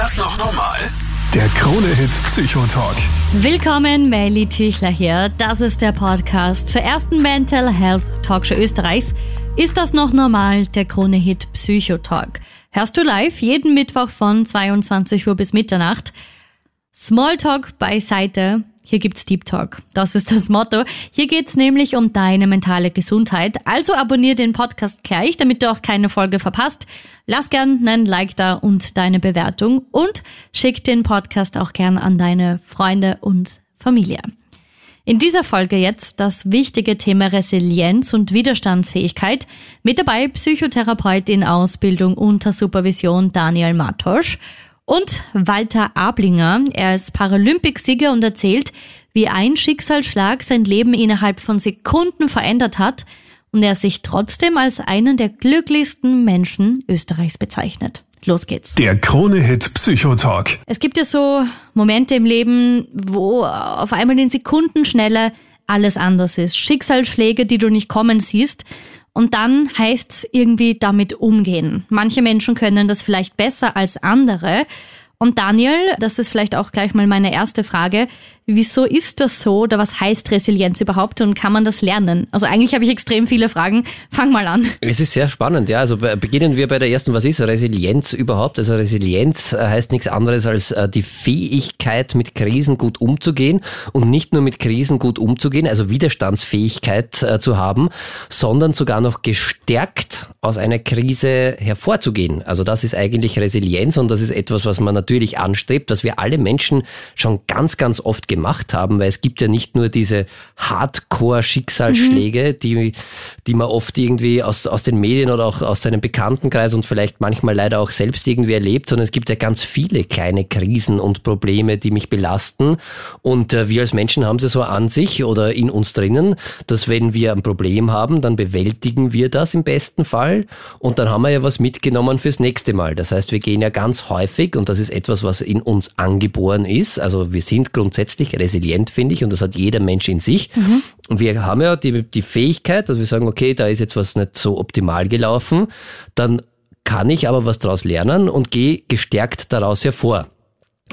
das noch normal? Der Krone-Hit Psychotalk. Willkommen, Melly Tüchler hier. Das ist der Podcast zur ersten Mental Health Talkshow Österreichs. Ist das noch normal? Der Krone-Hit Psychotalk. Hörst du live jeden Mittwoch von 22 Uhr bis Mitternacht. Smalltalk beiseite. Hier gibt's Deep Talk. Das ist das Motto. Hier geht's nämlich um deine mentale Gesundheit. Also abonnier den Podcast gleich, damit du auch keine Folge verpasst. Lass gern einen Like da und deine Bewertung und schick den Podcast auch gern an deine Freunde und Familie. In dieser Folge jetzt das wichtige Thema Resilienz und Widerstandsfähigkeit. Mit dabei Psychotherapeut in Ausbildung unter Supervision Daniel Matosch und Walter Ablinger. Er ist Paralympicsieger und erzählt, wie ein Schicksalsschlag sein Leben innerhalb von Sekunden verändert hat und er sich trotzdem als einen der glücklichsten Menschen Österreichs bezeichnet. Los geht's. Der Krone-Hit Psychotalk. Es gibt ja so Momente im Leben, wo auf einmal in Sekundenschnelle alles anders ist. Schicksalsschläge, die du nicht kommen siehst. Und dann heißt es irgendwie damit umgehen. Manche Menschen können das vielleicht besser als andere. Und Daniel, das ist vielleicht auch gleich mal meine erste Frage. Wieso ist das so oder was heißt Resilienz überhaupt und kann man das lernen? Also eigentlich habe ich extrem viele Fragen. Fang mal an. Es ist sehr spannend, ja. Also beginnen wir bei der ersten. Was ist Resilienz überhaupt? Also Resilienz äh, heißt nichts anderes als äh, die Fähigkeit, mit Krisen gut umzugehen und nicht nur mit Krisen gut umzugehen, also Widerstandsfähigkeit äh, zu haben, sondern sogar noch gestärkt aus einer Krise hervorzugehen. Also das ist eigentlich Resilienz und das ist etwas, was man natürlich anstrebt, was wir alle Menschen schon ganz, ganz oft gemacht haben, weil es gibt ja nicht nur diese Hardcore-Schicksalsschläge, mhm. die, die man oft irgendwie aus, aus den Medien oder auch aus seinem Bekanntenkreis und vielleicht manchmal leider auch selbst irgendwie erlebt, sondern es gibt ja ganz viele kleine Krisen und Probleme, die mich belasten. Und äh, wir als Menschen haben sie so an sich oder in uns drinnen, dass wenn wir ein Problem haben, dann bewältigen wir das im besten Fall und dann haben wir ja was mitgenommen fürs nächste Mal. Das heißt, wir gehen ja ganz häufig, und das ist etwas, was in uns angeboren ist, also wir sind grundsätzlich grundsätzlich resilient, finde ich, und das hat jeder Mensch in sich. Mhm. Und wir haben ja die, die Fähigkeit, dass wir sagen, okay, da ist jetzt was nicht so optimal gelaufen, dann kann ich aber was daraus lernen und gehe gestärkt daraus hervor.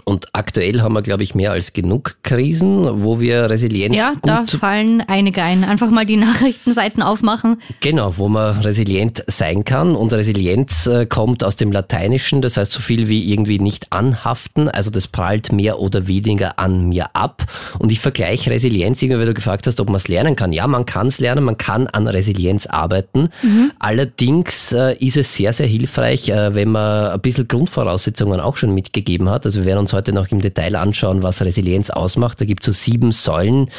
Und aktuell haben wir, glaube ich, mehr als genug Krisen, wo wir Resilienz ja, gut... da fallen einige ein. Einfach mal die Nachrichtenseiten aufmachen. Genau, wo man resilient sein kann. Und Resilienz äh, kommt aus dem Lateinischen, das heißt so viel wie irgendwie nicht anhaften. Also das prallt mehr oder weniger an mir ab. Und ich vergleiche Resilienz, irgendwie, weil du gefragt hast, ob man es lernen kann. Ja, man kann es lernen, man kann an Resilienz arbeiten. Mhm. Allerdings äh, ist es sehr, sehr hilfreich, äh, wenn man ein bisschen Grundvoraussetzungen auch schon mitgegeben hat. Also wir werden uns heute noch im Detail anschauen, was Resilienz ausmacht. Da gibt es so sieben Säulen,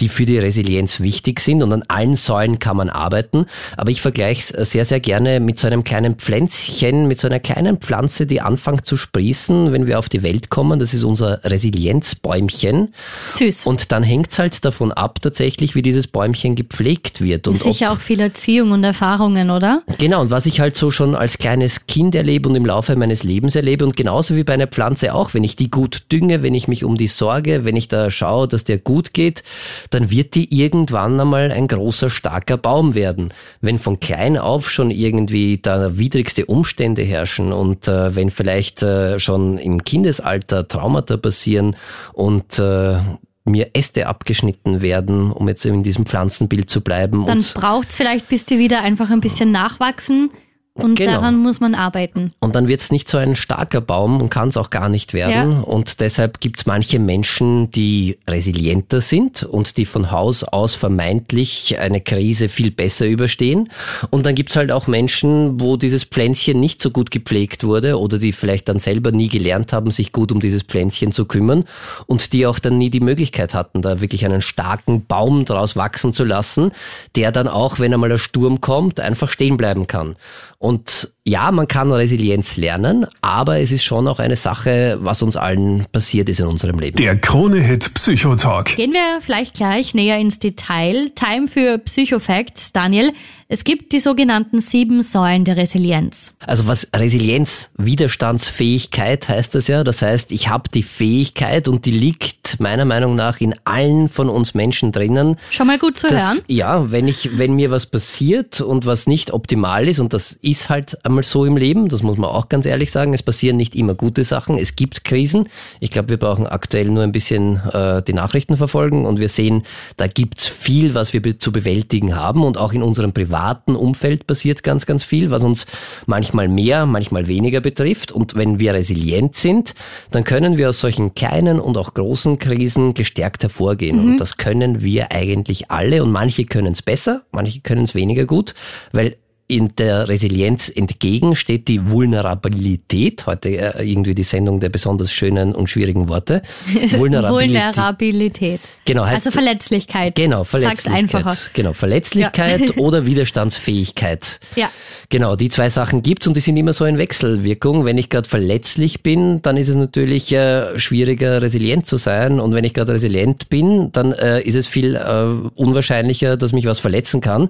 die für die Resilienz wichtig sind und an allen Säulen kann man arbeiten. Aber ich vergleiche es sehr, sehr gerne mit so einem kleinen Pflänzchen, mit so einer kleinen Pflanze, die anfängt zu sprießen, wenn wir auf die Welt kommen. Das ist unser Resilienzbäumchen. Süß. Und dann hängt es halt davon ab, tatsächlich, wie dieses Bäumchen gepflegt wird. Und Sicher auch viel Erziehung und Erfahrungen, oder? Genau, und was ich halt so schon als kleines Kind erlebe und im Laufe meines Lebens erlebe und genauso wie bei einer Pflanze auch, wenn ich die gut dünge, wenn ich mich um die sorge, wenn ich da schaue, dass der gut geht, dann wird die irgendwann einmal ein großer, starker Baum werden. Wenn von klein auf schon irgendwie da widrigste Umstände herrschen und äh, wenn vielleicht äh, schon im Kindesalter Traumata passieren und äh, mir Äste abgeschnitten werden, um jetzt in diesem Pflanzenbild zu bleiben. Dann braucht es vielleicht, bis die wieder einfach ein bisschen nachwachsen. Und genau. daran muss man arbeiten. Und dann wird es nicht so ein starker Baum und kann es auch gar nicht werden. Ja. Und deshalb gibt es manche Menschen, die resilienter sind und die von Haus aus vermeintlich eine Krise viel besser überstehen. Und dann gibt es halt auch Menschen, wo dieses Pflänzchen nicht so gut gepflegt wurde oder die vielleicht dann selber nie gelernt haben, sich gut um dieses Pflänzchen zu kümmern und die auch dann nie die Möglichkeit hatten, da wirklich einen starken Baum daraus wachsen zu lassen, der dann auch, wenn einmal der Sturm kommt, einfach stehen bleiben kann. Und ja, man kann Resilienz lernen, aber es ist schon auch eine Sache, was uns allen passiert ist in unserem Leben. Der Krone-Hit Psychotalk. Gehen wir vielleicht gleich näher ins Detail. Time für Psychofacts. Daniel, es gibt die sogenannten sieben Säulen der Resilienz. Also was Resilienz, Widerstandsfähigkeit heißt das ja. Das heißt, ich habe die Fähigkeit und die liegt meiner Meinung nach in allen von uns Menschen drinnen. Schon mal gut zu dass, hören. Ja, wenn ich, wenn mir was passiert und was nicht optimal ist und das ist halt einmal einmal so im Leben, das muss man auch ganz ehrlich sagen. Es passieren nicht immer gute Sachen, es gibt Krisen. Ich glaube, wir brauchen aktuell nur ein bisschen äh, die Nachrichten verfolgen und wir sehen, da gibt's viel, was wir be zu bewältigen haben und auch in unserem privaten Umfeld passiert ganz, ganz viel, was uns manchmal mehr, manchmal weniger betrifft. Und wenn wir resilient sind, dann können wir aus solchen kleinen und auch großen Krisen gestärkt hervorgehen. Mhm. Und das können wir eigentlich alle und manche können es besser, manche können es weniger gut, weil in der Resilienz entgegen steht die Vulnerabilität. Heute äh, irgendwie die Sendung der besonders schönen und schwierigen Worte. Vulnerabilität. Vulnerabilität. Genau, heißt, also Verletzlichkeit. Genau, Verletzlichkeit. Sag's einfacher. Genau, Verletzlichkeit ja. oder Widerstandsfähigkeit. Ja. Genau, die zwei Sachen gibt's und die sind immer so in Wechselwirkung. Wenn ich gerade verletzlich bin, dann ist es natürlich äh, schwieriger, resilient zu sein. Und wenn ich gerade resilient bin, dann äh, ist es viel äh, unwahrscheinlicher, dass mich was verletzen kann.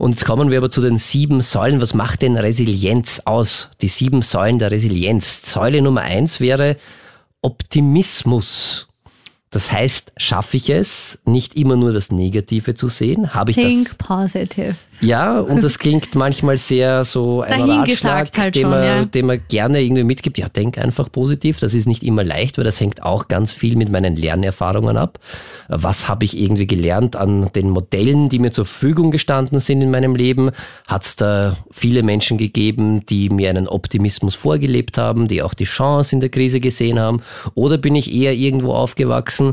Und jetzt kommen wir aber zu den sieben sieben Säulen. Was macht denn Resilienz aus? Die sieben Säulen der Resilienz. Säule Nummer eins wäre Optimismus. Das heißt, schaffe ich es, nicht immer nur das Negative zu sehen? Habe ich Think das? positive. Ja, und das klingt manchmal sehr so ein Ratschlag, halt den, schon, man, ja. den man gerne irgendwie mitgibt. Ja, denk einfach positiv. Das ist nicht immer leicht, weil das hängt auch ganz viel mit meinen Lernerfahrungen ab. Was habe ich irgendwie gelernt an den Modellen, die mir zur Verfügung gestanden sind in meinem Leben? Hat es da viele Menschen gegeben, die mir einen Optimismus vorgelebt haben, die auch die Chance in der Krise gesehen haben? Oder bin ich eher irgendwo aufgewachsen,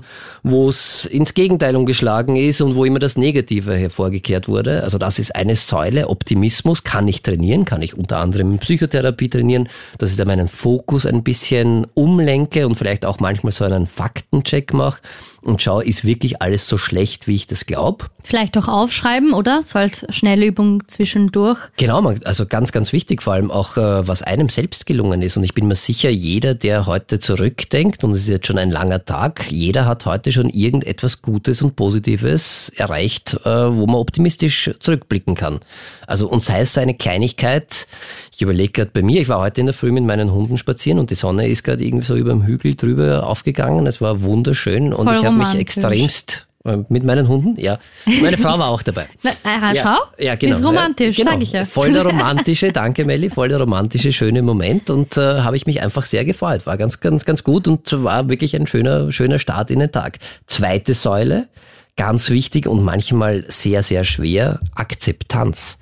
wo es ins Gegenteil umgeschlagen ist und wo immer das Negative hervorgekehrt wurde? Also das ist eine Säule. Optimismus kann ich trainieren, kann ich unter anderem Psychotherapie trainieren, dass ich da meinen Fokus ein bisschen umlenke und vielleicht auch manchmal so einen Faktencheck mache und schaue, ist wirklich alles so schlecht, wie ich das glaube. Vielleicht auch aufschreiben, oder? So als schnelle Übung zwischendurch. Genau, also ganz, ganz wichtig, vor allem auch, äh, was einem selbst gelungen ist. Und ich bin mir sicher, jeder, der heute zurückdenkt, und es ist jetzt schon ein langer Tag, jeder hat heute schon irgendetwas Gutes und Positives erreicht, äh, wo man optimistisch zurückblicken kann. Also, und sei es so eine Kleinigkeit, ich überlege gerade bei mir, ich war heute in der Früh mit meinen Hunden spazieren und die Sonne ist gerade irgendwie so über dem Hügel drüber aufgegangen. Es war wunderschön und Voll ich habe mich extremst äh, mit meinen Hunden, ja. Meine Frau war auch dabei. Na, äh, ja, Schau, ja, genau. Ist romantisch, genau. sag ich ja. Voll der romantische, danke Melli, voll der romantische, schöne Moment und äh, habe ich mich einfach sehr gefreut. War ganz, ganz, ganz gut und war wirklich ein schöner, schöner Start in den Tag. Zweite Säule, ganz wichtig und manchmal sehr, sehr schwer, Akzeptanz.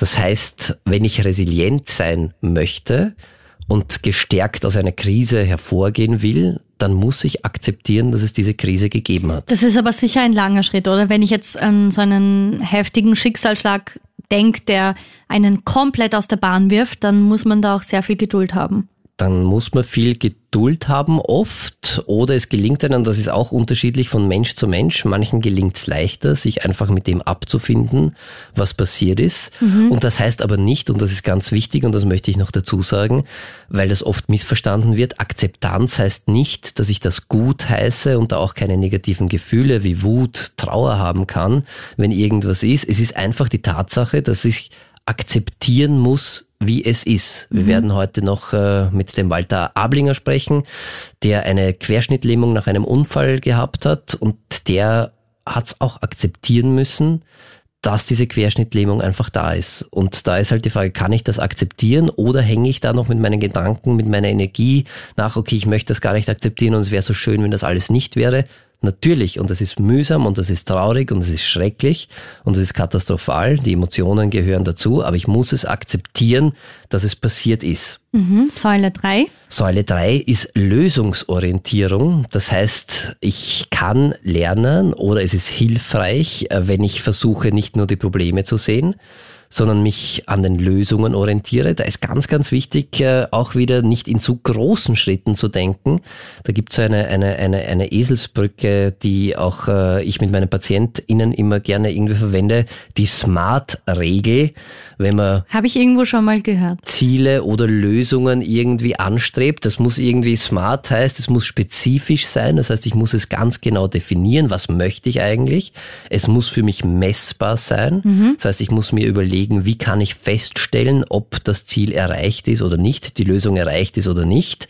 Das heißt, wenn ich resilient sein möchte und gestärkt aus einer Krise hervorgehen will, dann muss ich akzeptieren, dass es diese Krise gegeben hat. Das ist aber sicher ein langer Schritt, oder? Wenn ich jetzt ähm, so einen heftigen Schicksalsschlag denke, der einen komplett aus der Bahn wirft, dann muss man da auch sehr viel Geduld haben dann muss man viel Geduld haben oft oder es gelingt einem, das ist auch unterschiedlich von Mensch zu Mensch, manchen gelingt es leichter, sich einfach mit dem abzufinden, was passiert ist. Mhm. Und das heißt aber nicht, und das ist ganz wichtig und das möchte ich noch dazu sagen, weil das oft missverstanden wird, Akzeptanz heißt nicht, dass ich das gut heiße und da auch keine negativen Gefühle wie Wut, Trauer haben kann, wenn irgendwas ist. Es ist einfach die Tatsache, dass ich akzeptieren muss, wie es ist. Wir mhm. werden heute noch äh, mit dem Walter Ablinger sprechen, der eine Querschnittlähmung nach einem Unfall gehabt hat und der hat es auch akzeptieren müssen, dass diese Querschnittlähmung einfach da ist. Und da ist halt die Frage, kann ich das akzeptieren oder hänge ich da noch mit meinen Gedanken, mit meiner Energie nach, okay, ich möchte das gar nicht akzeptieren und es wäre so schön, wenn das alles nicht wäre. Natürlich, und das ist mühsam und das ist traurig und das ist schrecklich und das ist katastrophal, die Emotionen gehören dazu, aber ich muss es akzeptieren, dass es passiert ist. Mhm. Säule 3. Säule 3 ist Lösungsorientierung. Das heißt, ich kann lernen oder es ist hilfreich, äh, wenn ich versuche, nicht nur die Probleme zu sehen, sondern mich an den Lösungen orientiere. Da ist ganz, ganz wichtig, äh, auch wieder nicht in zu großen Schritten zu denken. Da gibt es eine, eine, eine, eine Eselsbrücke, die auch äh, ich mit meinen PatientInnen immer gerne irgendwie verwende, die Smart-Regel wenn man habe ich irgendwo schon mal gehört Ziele oder Lösungen irgendwie anstrebt. Das muss irgendwie smart heißt, es muss spezifisch sein. Das heißt, ich muss es ganz genau definieren, was möchte ich eigentlich. Es muss für mich messbar sein. Mhm. Das heißt, ich muss mir überlegen überlegen, wie kann ich feststellen, ob das Ziel erreicht ist oder nicht, die Lösung erreicht ist oder nicht.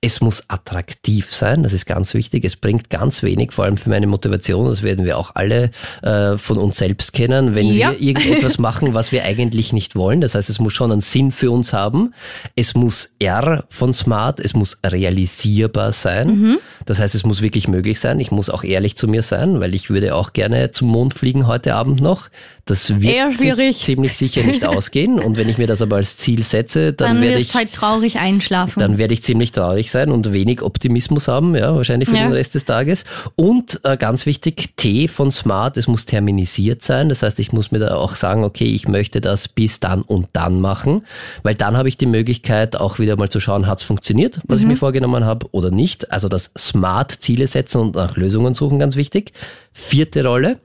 Es muss attraktiv sein, das ist ganz wichtig. Es bringt ganz wenig, vor allem für meine Motivation, das werden wir auch alle äh, von uns selbst kennen, wenn ja. wir irgendetwas machen, was wir eigentlich nicht wollen. Das heißt, es muss schon einen Sinn für uns haben. Es muss R von Smart, es muss realisierbar sein. Mhm. Das heißt, es muss wirklich möglich sein. Ich muss auch ehrlich zu mir sein, weil ich würde auch gerne zum Mond fliegen heute Abend noch. Das wird sich ziemlich sicher nicht ausgehen. Und wenn ich mir das aber als Ziel setze, dann, dann werde ich halt traurig einschlafen. Dann werde ich ziemlich traurig sein und wenig Optimismus haben, ja, wahrscheinlich für ja. den Rest des Tages. Und äh, ganz wichtig, T von Smart, es muss terminisiert sein. Das heißt, ich muss mir da auch sagen, okay, ich möchte das bis dann und dann machen, weil dann habe ich die Möglichkeit, auch wieder mal zu schauen, hat es funktioniert, was mhm. ich mir vorgenommen habe oder nicht. Also das Smart Ziele setzen und nach Lösungen suchen, ganz wichtig. Vierte Rolle,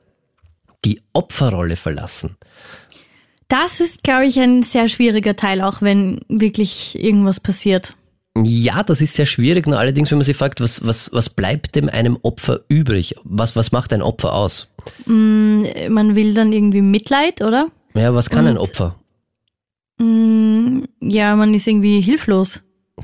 die Opferrolle verlassen. Das ist, glaube ich, ein sehr schwieriger Teil, auch wenn wirklich irgendwas passiert. Ja, das ist sehr schwierig. Nur allerdings, wenn man sich fragt, was, was, was bleibt dem einem Opfer übrig? Was, was macht ein Opfer aus? Mm, man will dann irgendwie Mitleid, oder? Ja, was kann Und, ein Opfer? Mm, ja, man ist irgendwie hilflos.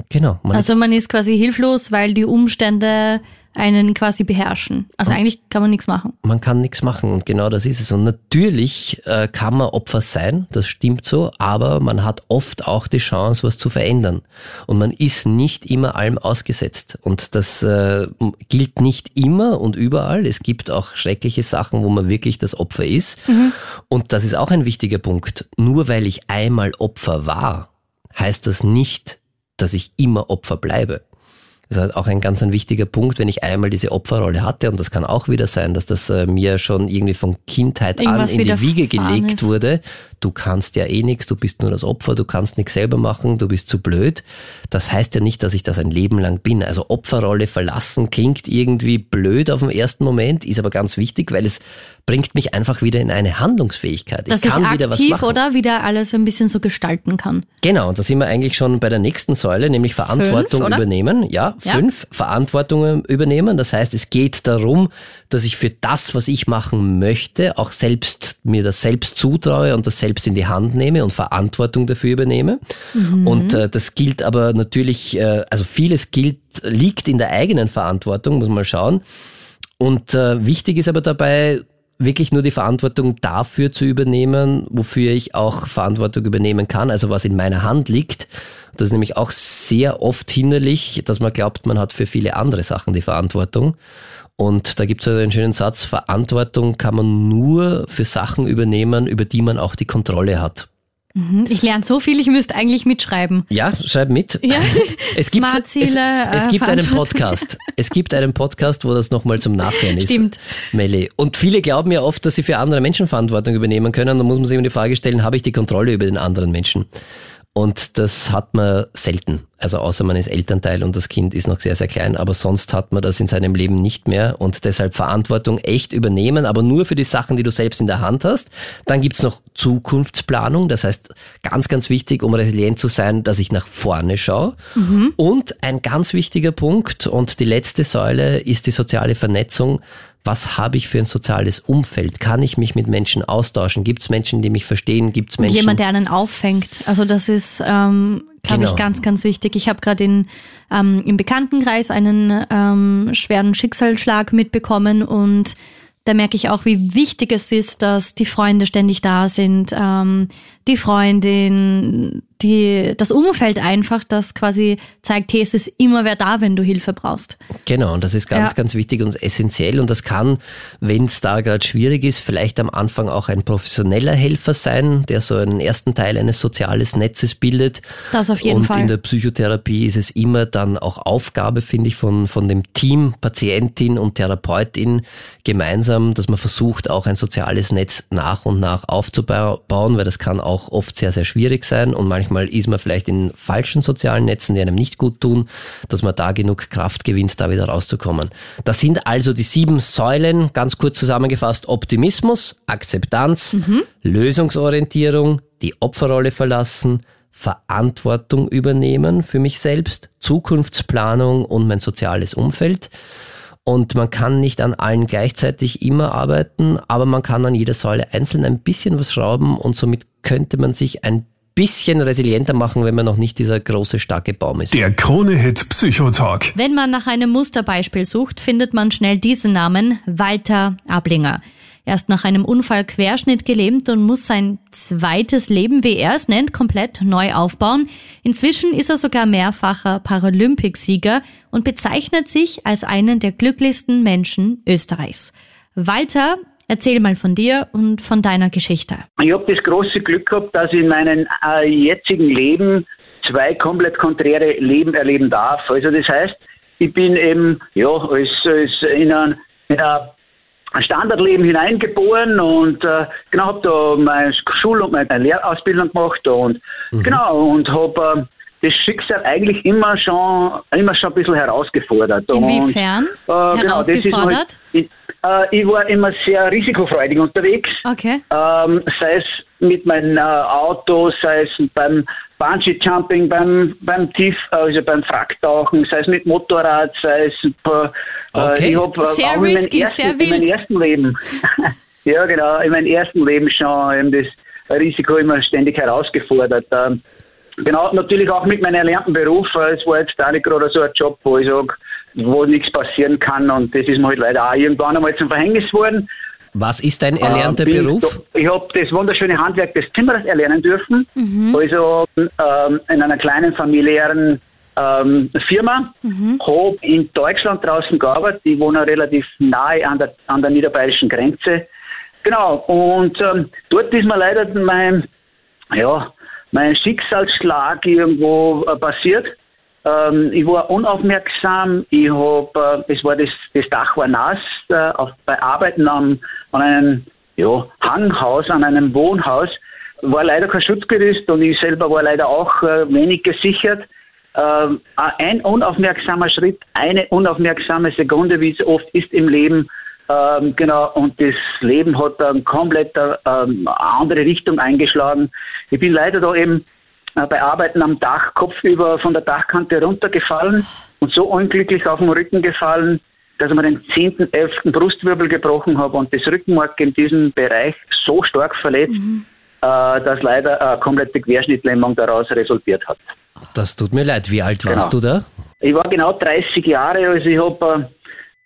Genau. Man also man ist quasi hilflos, weil die Umstände einen quasi beherrschen. Also eigentlich kann man nichts machen. Man kann nichts machen und genau das ist es. Und natürlich äh, kann man Opfer sein, das stimmt so, aber man hat oft auch die Chance, was zu verändern. Und man ist nicht immer allem ausgesetzt. Und das äh, gilt nicht immer und überall. Es gibt auch schreckliche Sachen, wo man wirklich das Opfer ist. Mhm. Und das ist auch ein wichtiger Punkt. Nur weil ich einmal Opfer war, heißt das nicht, dass ich immer Opfer bleibe. Das ist halt auch ein ganz ein wichtiger Punkt, wenn ich einmal diese Opferrolle hatte, und das kann auch wieder sein, dass das äh, mir schon irgendwie von Kindheit Irgendwas an in die Wiege gelegt ist. wurde. Du kannst ja eh nichts, du bist nur das Opfer, du kannst nichts selber machen, du bist zu blöd. Das heißt ja nicht, dass ich das ein Leben lang bin. Also Opferrolle verlassen klingt irgendwie blöd auf den ersten Moment, ist aber ganz wichtig, weil es bringt mich einfach wieder in eine Handlungsfähigkeit. Dass ich kann ich wieder was machen. oder wieder alles ein bisschen so gestalten kann. Genau, und da sind wir eigentlich schon bei der nächsten Säule, nämlich Verantwortung fünf, übernehmen. Ja, ja, fünf Verantwortung übernehmen. Das heißt, es geht darum, dass ich für das, was ich machen möchte, auch selbst mir das selbst zutraue und das selbst in die Hand nehme und Verantwortung dafür übernehme. Mhm. Und äh, das gilt aber natürlich, äh, also vieles gilt, liegt in der eigenen Verantwortung, muss man schauen. Und äh, wichtig ist aber dabei, wirklich nur die Verantwortung dafür zu übernehmen, wofür ich auch Verantwortung übernehmen kann, also was in meiner Hand liegt. Das ist nämlich auch sehr oft hinderlich, dass man glaubt, man hat für viele andere Sachen die Verantwortung. Und da gibt es einen schönen Satz, Verantwortung kann man nur für Sachen übernehmen, über die man auch die Kontrolle hat. Mhm. Ich lerne so viel, ich müsste eigentlich mitschreiben. Ja, schreib mit. Ja. Es gibt, es, es äh, gibt einen Podcast. Es gibt einen Podcast, wo das nochmal zum Nachhören ist. Stimmt. Melli. Und viele glauben ja oft, dass sie für andere Menschen Verantwortung übernehmen können. Da muss man sich immer die Frage stellen, habe ich die Kontrolle über den anderen Menschen? Und das hat man selten. Also außer man ist Elternteil und das Kind ist noch sehr, sehr klein, aber sonst hat man das in seinem Leben nicht mehr und deshalb Verantwortung echt übernehmen, aber nur für die Sachen, die du selbst in der Hand hast. Dann gibt's noch Zukunftsplanung, das heißt ganz, ganz wichtig, um resilient zu sein, dass ich nach vorne schaue. Mhm. Und ein ganz wichtiger Punkt und die letzte Säule ist die soziale Vernetzung was habe ich für ein soziales Umfeld? Kann ich mich mit Menschen austauschen? Gibt es Menschen, die mich verstehen? Gibt es Menschen? Jemand, der einen auffängt. Also das ist, ähm, glaube genau. ich, ganz, ganz wichtig. Ich habe gerade ähm, im Bekanntenkreis einen ähm, schweren Schicksalsschlag mitbekommen und da merke ich auch, wie wichtig es ist, dass die Freunde ständig da sind, ähm, die Freundin, die, das Umfeld einfach, das quasi zeigt, hey, es ist immer wer da, wenn du Hilfe brauchst. Genau, und das ist ganz, ja. ganz wichtig und essentiell. Und das kann, wenn es da gerade schwierig ist, vielleicht am Anfang auch ein professioneller Helfer sein, der so einen ersten Teil eines soziales Netzes bildet. Das auf jeden und Fall. Und in der Psychotherapie ist es immer dann auch Aufgabe, finde ich, von, von dem Team, Patientin und Therapeutin gemeinsam, dass man versucht, auch ein soziales Netz nach und nach aufzubauen, weil das kann auch oft sehr, sehr schwierig sein und manchmal manchmal ist man vielleicht in falschen sozialen Netzen, die einem nicht gut tun, dass man da genug Kraft gewinnt, da wieder rauszukommen. Das sind also die sieben Säulen, ganz kurz zusammengefasst, Optimismus, Akzeptanz, mhm. Lösungsorientierung, die Opferrolle verlassen, Verantwortung übernehmen für mich selbst, Zukunftsplanung und mein soziales Umfeld. und man kann nicht an allen gleichzeitig immer arbeiten, aber man kann an jeder Säule einzeln ein bisschen was schrauben und somit könnte man sich ein bisschen resilienter machen, wenn man noch nicht dieser große, starke Baum ist. Der Krone-Hit Psychotalk. Wenn man nach einem Musterbeispiel sucht, findet man schnell diesen Namen, Walter Ablinger. Er ist nach einem Unfall querschnitt gelähmt und muss sein zweites Leben, wie er es nennt, komplett neu aufbauen. Inzwischen ist er sogar mehrfacher Paralympicsieger und bezeichnet sich als einen der glücklichsten Menschen Österreichs. Walter Erzähl mal von dir und von deiner Geschichte. Ich habe das große Glück gehabt, dass ich in meinem äh, jetzigen Leben zwei komplett konträre Leben erleben darf. Also das heißt, ich bin eben ja als, als in ein, in ein Standardleben hineingeboren und äh, genau habe da meine Schul- und meine Lehrausbildung gemacht und mhm. genau und habe äh, das Schicksal eigentlich immer schon immer schon ein bisschen herausgefordert. Inwiefern? Und, äh, herausgefordert? Genau, äh, ich war immer sehr risikofreudig unterwegs. Okay. Ähm, sei es mit meinem äh, Auto, sei es beim Bungee Jumping, beim beim Tief, also beim Fracktauchen, sei es mit Motorrad, sei es äh, okay. ich hab, äh, sehr auch risky, in, ersten, sehr wild. in meinem ersten Leben. ja, genau, in meinem ersten Leben schon eben das Risiko immer ständig herausgefordert. Ähm, genau, natürlich auch mit meinem erlernten Beruf. Es war jetzt auch nicht gerade so ein Job, wo ich sage, wo nichts passieren kann. Und das ist mir halt leider auch irgendwann einmal zum Verhängnis geworden. Was ist dein erlernter äh, Beruf? Ich habe das wunderschöne Handwerk des Zimmerers erlernen dürfen. Mhm. Also ähm, in einer kleinen familiären ähm, Firma. Mhm. Habe in Deutschland draußen gearbeitet. Ich wohne relativ nahe an der, an der niederbayerischen Grenze. Genau. Und ähm, dort ist mir leider mein, ja, mein Schicksalsschlag irgendwo äh, passiert. Ähm, ich war unaufmerksam. Ich hab, äh, es war das, das Dach war nass. Äh, auf, bei Arbeiten am, an einem ja, Hanghaus, an einem Wohnhaus, war leider kein Schutzgerüst und ich selber war leider auch äh, wenig gesichert. Ähm, ein unaufmerksamer Schritt, eine unaufmerksame Sekunde, wie es oft ist im Leben, ähm, genau, und das Leben hat dann komplett eine ähm, andere Richtung eingeschlagen. Ich bin leider da eben äh, bei Arbeiten am Dach kopfüber von der Dachkante runtergefallen und so unglücklich auf den Rücken gefallen, dass ich mir den 10., 11. Brustwirbel gebrochen habe und das Rückenmark in diesem Bereich so stark verletzt, mhm. äh, dass leider eine komplette Querschnittlähmung daraus resultiert hat. Das tut mir leid. Wie alt warst genau. du da? Ich war genau 30 Jahre, also ich habe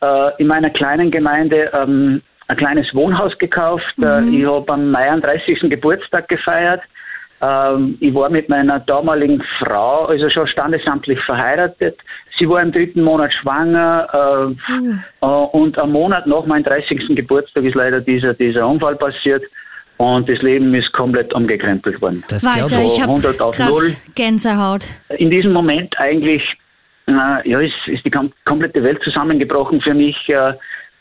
äh, in meiner kleinen Gemeinde ähm, ein kleines Wohnhaus gekauft. Äh, mhm. Ich habe am 30. Geburtstag gefeiert ähm, ich war mit meiner damaligen Frau, also schon standesamtlich verheiratet. Sie war im dritten Monat schwanger äh, mhm. äh, und am Monat nach meinem 30. Geburtstag ist leider dieser, dieser Unfall passiert. Und das Leben ist komplett umgekrempelt worden. Das Weiter, ich habe Gänsehaut. In diesem Moment eigentlich, äh, ja, ist, ist die kom komplette Welt zusammengebrochen für mich. Äh,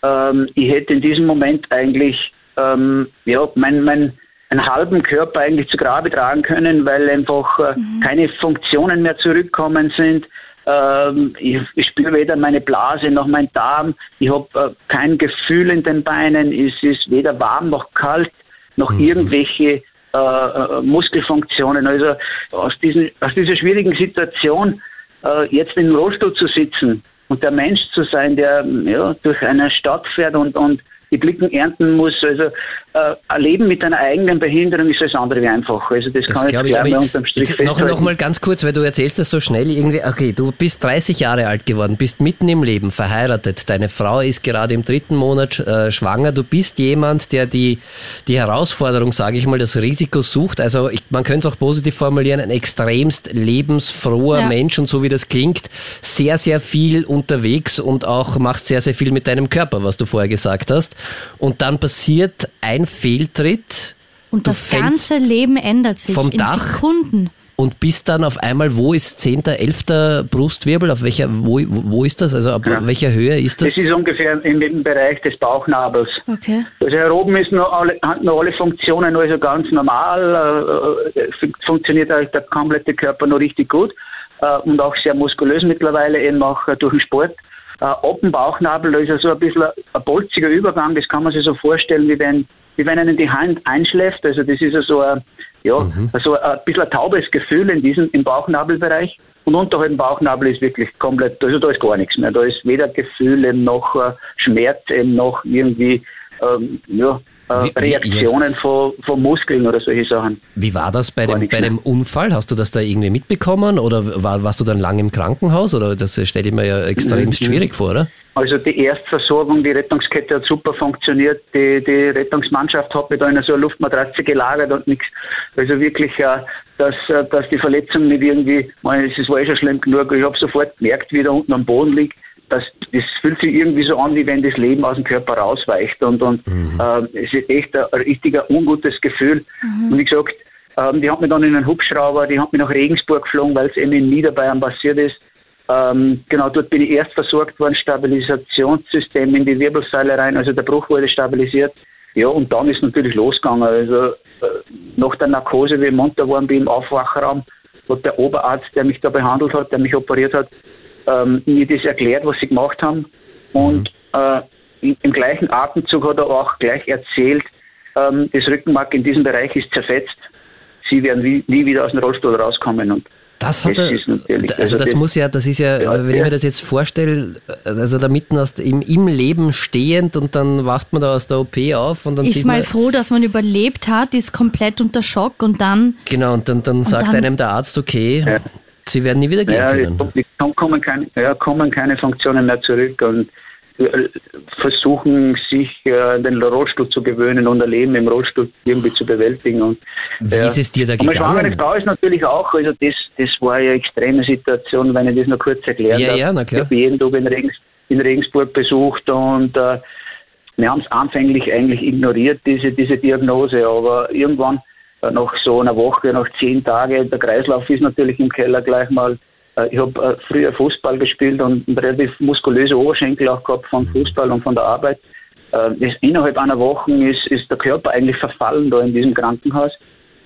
ähm, ich hätte in diesem Moment eigentlich, ähm, ja, mein, mein, einen halben Körper eigentlich zu Grabe tragen können, weil einfach äh, mhm. keine Funktionen mehr zurückkommen sind. Ähm, ich, ich spüre weder meine Blase noch mein Darm. Ich habe äh, kein Gefühl in den Beinen. Es ist weder warm noch kalt, noch mhm. irgendwelche äh, äh Muskelfunktionen. Also aus, diesen, aus dieser schwierigen Situation äh, jetzt im Rollstuhl zu sitzen und der Mensch zu sein, der ja, durch eine Stadt fährt und, und die Blicken ernten muss. Also äh, ein Leben mit einer eigenen Behinderung ist alles andere wie einfach. Also das, das kann ich, ich aber unterm Strich jetzt noch, noch mal ganz kurz, weil du erzählst das so schnell irgendwie. Okay, du bist 30 Jahre alt geworden, bist mitten im Leben, verheiratet. Deine Frau ist gerade im dritten Monat äh, schwanger. Du bist jemand, der die die Herausforderung, sage ich mal, das Risiko sucht. Also ich, man könnte es auch positiv formulieren, ein extremst lebensfroher ja. Mensch und so wie das klingt, sehr sehr viel unterwegs und auch machst sehr sehr viel mit deinem Körper, was du vorher gesagt hast und dann passiert ein Fehltritt. Und das ganze Leben ändert sich vom in Dach Sekunden. Und bist dann auf einmal, wo ist 10., 11. Brustwirbel? Auf welcher, wo, wo ist das? Also ab ja. welcher Höhe ist das? Das ist ungefähr im Bereich des Bauchnabels. Okay. Also hier oben ist noch alle, hat noch alle Funktionen also ganz normal, äh, äh funktioniert der, der komplette Körper noch richtig gut äh, und auch sehr muskulös mittlerweile eben auch durch den Sport äh, ab dem Bauchnabel, da ist ja so ein bisschen ein bolziger Übergang, das kann man sich so vorstellen, wie wenn wie wenn einen die Hand einschläft. Also das ist ja so ein, ja, mhm. so ein bisschen ein taubes Gefühl in diesem, im Bauchnabelbereich. Und unterhalb dem Bauchnabel ist wirklich komplett, also da ist gar nichts mehr. Da ist weder Gefühl noch äh, Schmerz noch irgendwie, ähm, ja, wie, Reaktionen wie, von, von Muskeln oder solche Sachen. Wie war das bei, dem, bei dem Unfall? Hast du das da irgendwie mitbekommen oder war, warst du dann lang im Krankenhaus? Oder das stelle ich mir ja extrem mhm. schwierig vor, oder? Also die Erstversorgung, die Rettungskette hat super funktioniert. Die, die Rettungsmannschaft hat mich da in so einer Luftmatratze gelagert und nichts. Also wirklich, äh, dass, äh, dass die Verletzung nicht irgendwie, es war eh schon schlimm genug. Ich habe sofort gemerkt, wie da unten am Boden liegt das, das fühlt sich irgendwie so an, wie wenn das Leben aus dem Körper rausweicht. Und, und mhm. äh, es ist echt ein, richtiger ungutes Gefühl. Mhm. Und wie gesagt, ähm, die hat mich dann in einen Hubschrauber, die hat mich nach Regensburg geflogen, weil es eben in Niederbayern passiert ist. Ähm, genau, dort bin ich erst versorgt worden, Stabilisationssystem in die Wirbelsäule rein, also der Bruch wurde stabilisiert. Ja, und dann ist natürlich losgegangen. Also äh, nach der Narkose, wie ich munter worden bin im Aufwachraum, hat der Oberarzt, der mich da behandelt hat, der mich operiert hat, ähm, mir das erklärt, was sie gemacht haben. Und mhm. äh, im, gleichen Atemzug hat er auch gleich erzählt, ähm, das Rückenmark in diesem Bereich ist zerfetzt. Sie werden nie, nie wieder aus dem Rollstuhl rauskommen. Und das hat er, also, also das, das, muss ja, das ist ja, ja wenn ich mir das jetzt vorstelle, also da mitten aus, im, im Leben stehend und dann wacht man da aus der OP auf und dann ist mal froh, dass man überlebt hat, ist komplett unter Schock und dann genau und dann, dann und sagt dann, einem der Arzt, okay, ja. Sie werden nie wieder gehen ja, können. Es kommen keine, ja, kommen keine Funktionen mehr zurück und äh, versuchen, sich äh, den Rollstuhl zu gewöhnen und ein Leben im Rollstuhl irgendwie zu bewältigen. Und, Wie ja. ist es dir da gegangen? Meine Frau ist natürlich auch, also das, das war ja eine extreme Situation, wenn ich das noch kurz erklären ja, darf. Ja, na klar. Ich habe jeden Tag in, Regens, in Regensburg besucht und äh, wir haben es anfänglich eigentlich ignoriert, diese, diese Diagnose, aber irgendwann äh, nach so einer Woche, nach zehn Tagen, der Kreislauf ist natürlich im Keller gleich mal. Äh, ich habe äh, früher Fußball gespielt und relativ muskulöse Oberschenkel auch gehabt von Fußball und von der Arbeit. Ist, innerhalb einer Woche ist, ist der Körper eigentlich verfallen da in diesem Krankenhaus.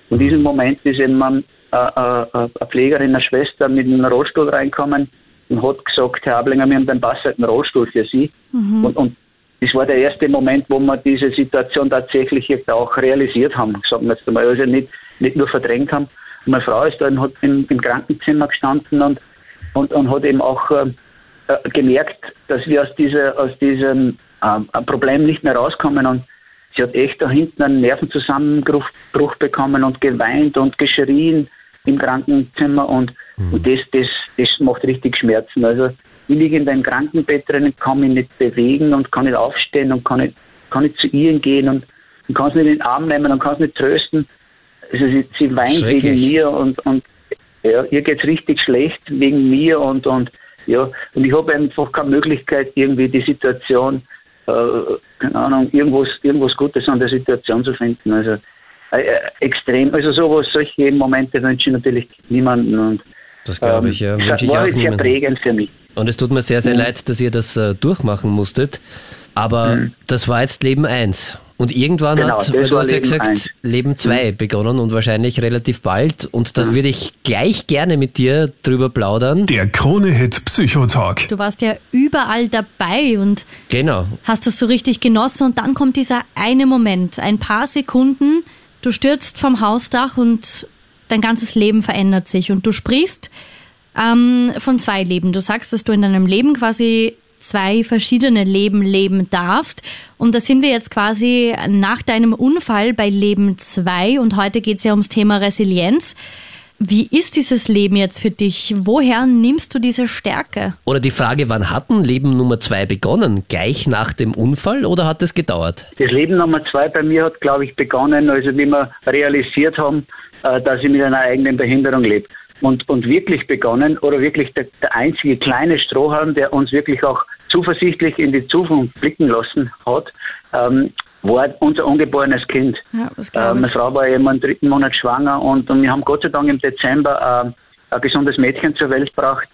In diesem Moment ist eben eine, eine Pflegerin, eine Schwester mit einem Rollstuhl reinkommen und hat gesagt, Herr Ablinger, wir haben den passenden Rollstuhl für Sie. Mhm. Und, und das war der erste Moment, wo wir diese Situation tatsächlich jetzt auch realisiert haben, sagen wir jetzt einmal, also nicht, nicht nur verdrängt haben. Meine Frau ist dann hat im, im Krankenzimmer gestanden und, und, und hat eben auch äh, äh gemerkt, dass wir aus, dieser, aus diesem äh, Problem nicht mehr rauskommen und sie hat echt da hinten einen Nervenzusammenbruch bekommen und geweint und geschrien im Krankenzimmer und, mhm. und das, das, das macht richtig Schmerzen. Also ich liege in deinem Krankenbett drin, kann mich nicht bewegen und kann nicht aufstehen und kann nicht, kann nicht zu ihr gehen und, und kann sie nicht in den Arm nehmen und kann sie nicht trösten. Also sie, sie weint wegen mir und, und ja, ihr geht's richtig schlecht wegen mir und, und ja, und ich habe einfach keine Möglichkeit, irgendwie die Situation, äh, keine Ahnung, irgendwas, irgendwas Gutes an der Situation zu finden. Also äh, äh extrem, also sowas, solche Momente wünsche ich natürlich niemanden und das glaube ich, ja. Ähm, das war sehr prägend für mich. Und es tut mir sehr, sehr mhm. leid, dass ihr das äh, durchmachen musstet. Aber mhm. das war jetzt Leben 1. Und irgendwann genau, hat, du hast ja gesagt, 1. Leben 2 mhm. begonnen und wahrscheinlich relativ bald. Und da mhm. würde ich gleich gerne mit dir drüber plaudern. Der Krone-Hit Psychotalk. Du warst ja überall dabei und genau. hast das so richtig genossen. Und dann kommt dieser eine Moment, ein paar Sekunden. Du stürzt vom Hausdach und dein ganzes Leben verändert sich. Und du sprichst ähm, von zwei Leben. Du sagst, dass du in deinem Leben quasi zwei verschiedene Leben leben darfst. Und da sind wir jetzt quasi nach deinem Unfall bei Leben zwei und heute geht es ja ums Thema Resilienz. Wie ist dieses Leben jetzt für dich? Woher nimmst du diese Stärke? Oder die Frage, wann hat denn Leben Nummer zwei begonnen? Gleich nach dem Unfall oder hat es gedauert? Das Leben Nummer zwei bei mir hat, glaube ich, begonnen, also wie wir realisiert haben, äh, dass ich mit einer eigenen Behinderung lebe und, und wirklich begonnen oder wirklich der, der einzige kleine Strohhalm, der uns wirklich auch zuversichtlich in die Zukunft blicken lassen hat, ähm, war unser ungeborenes Kind. Ja, äh, meine Frau war eben im dritten Monat schwanger und, und wir haben Gott sei Dank im Dezember äh, ein gesundes Mädchen zur Welt gebracht.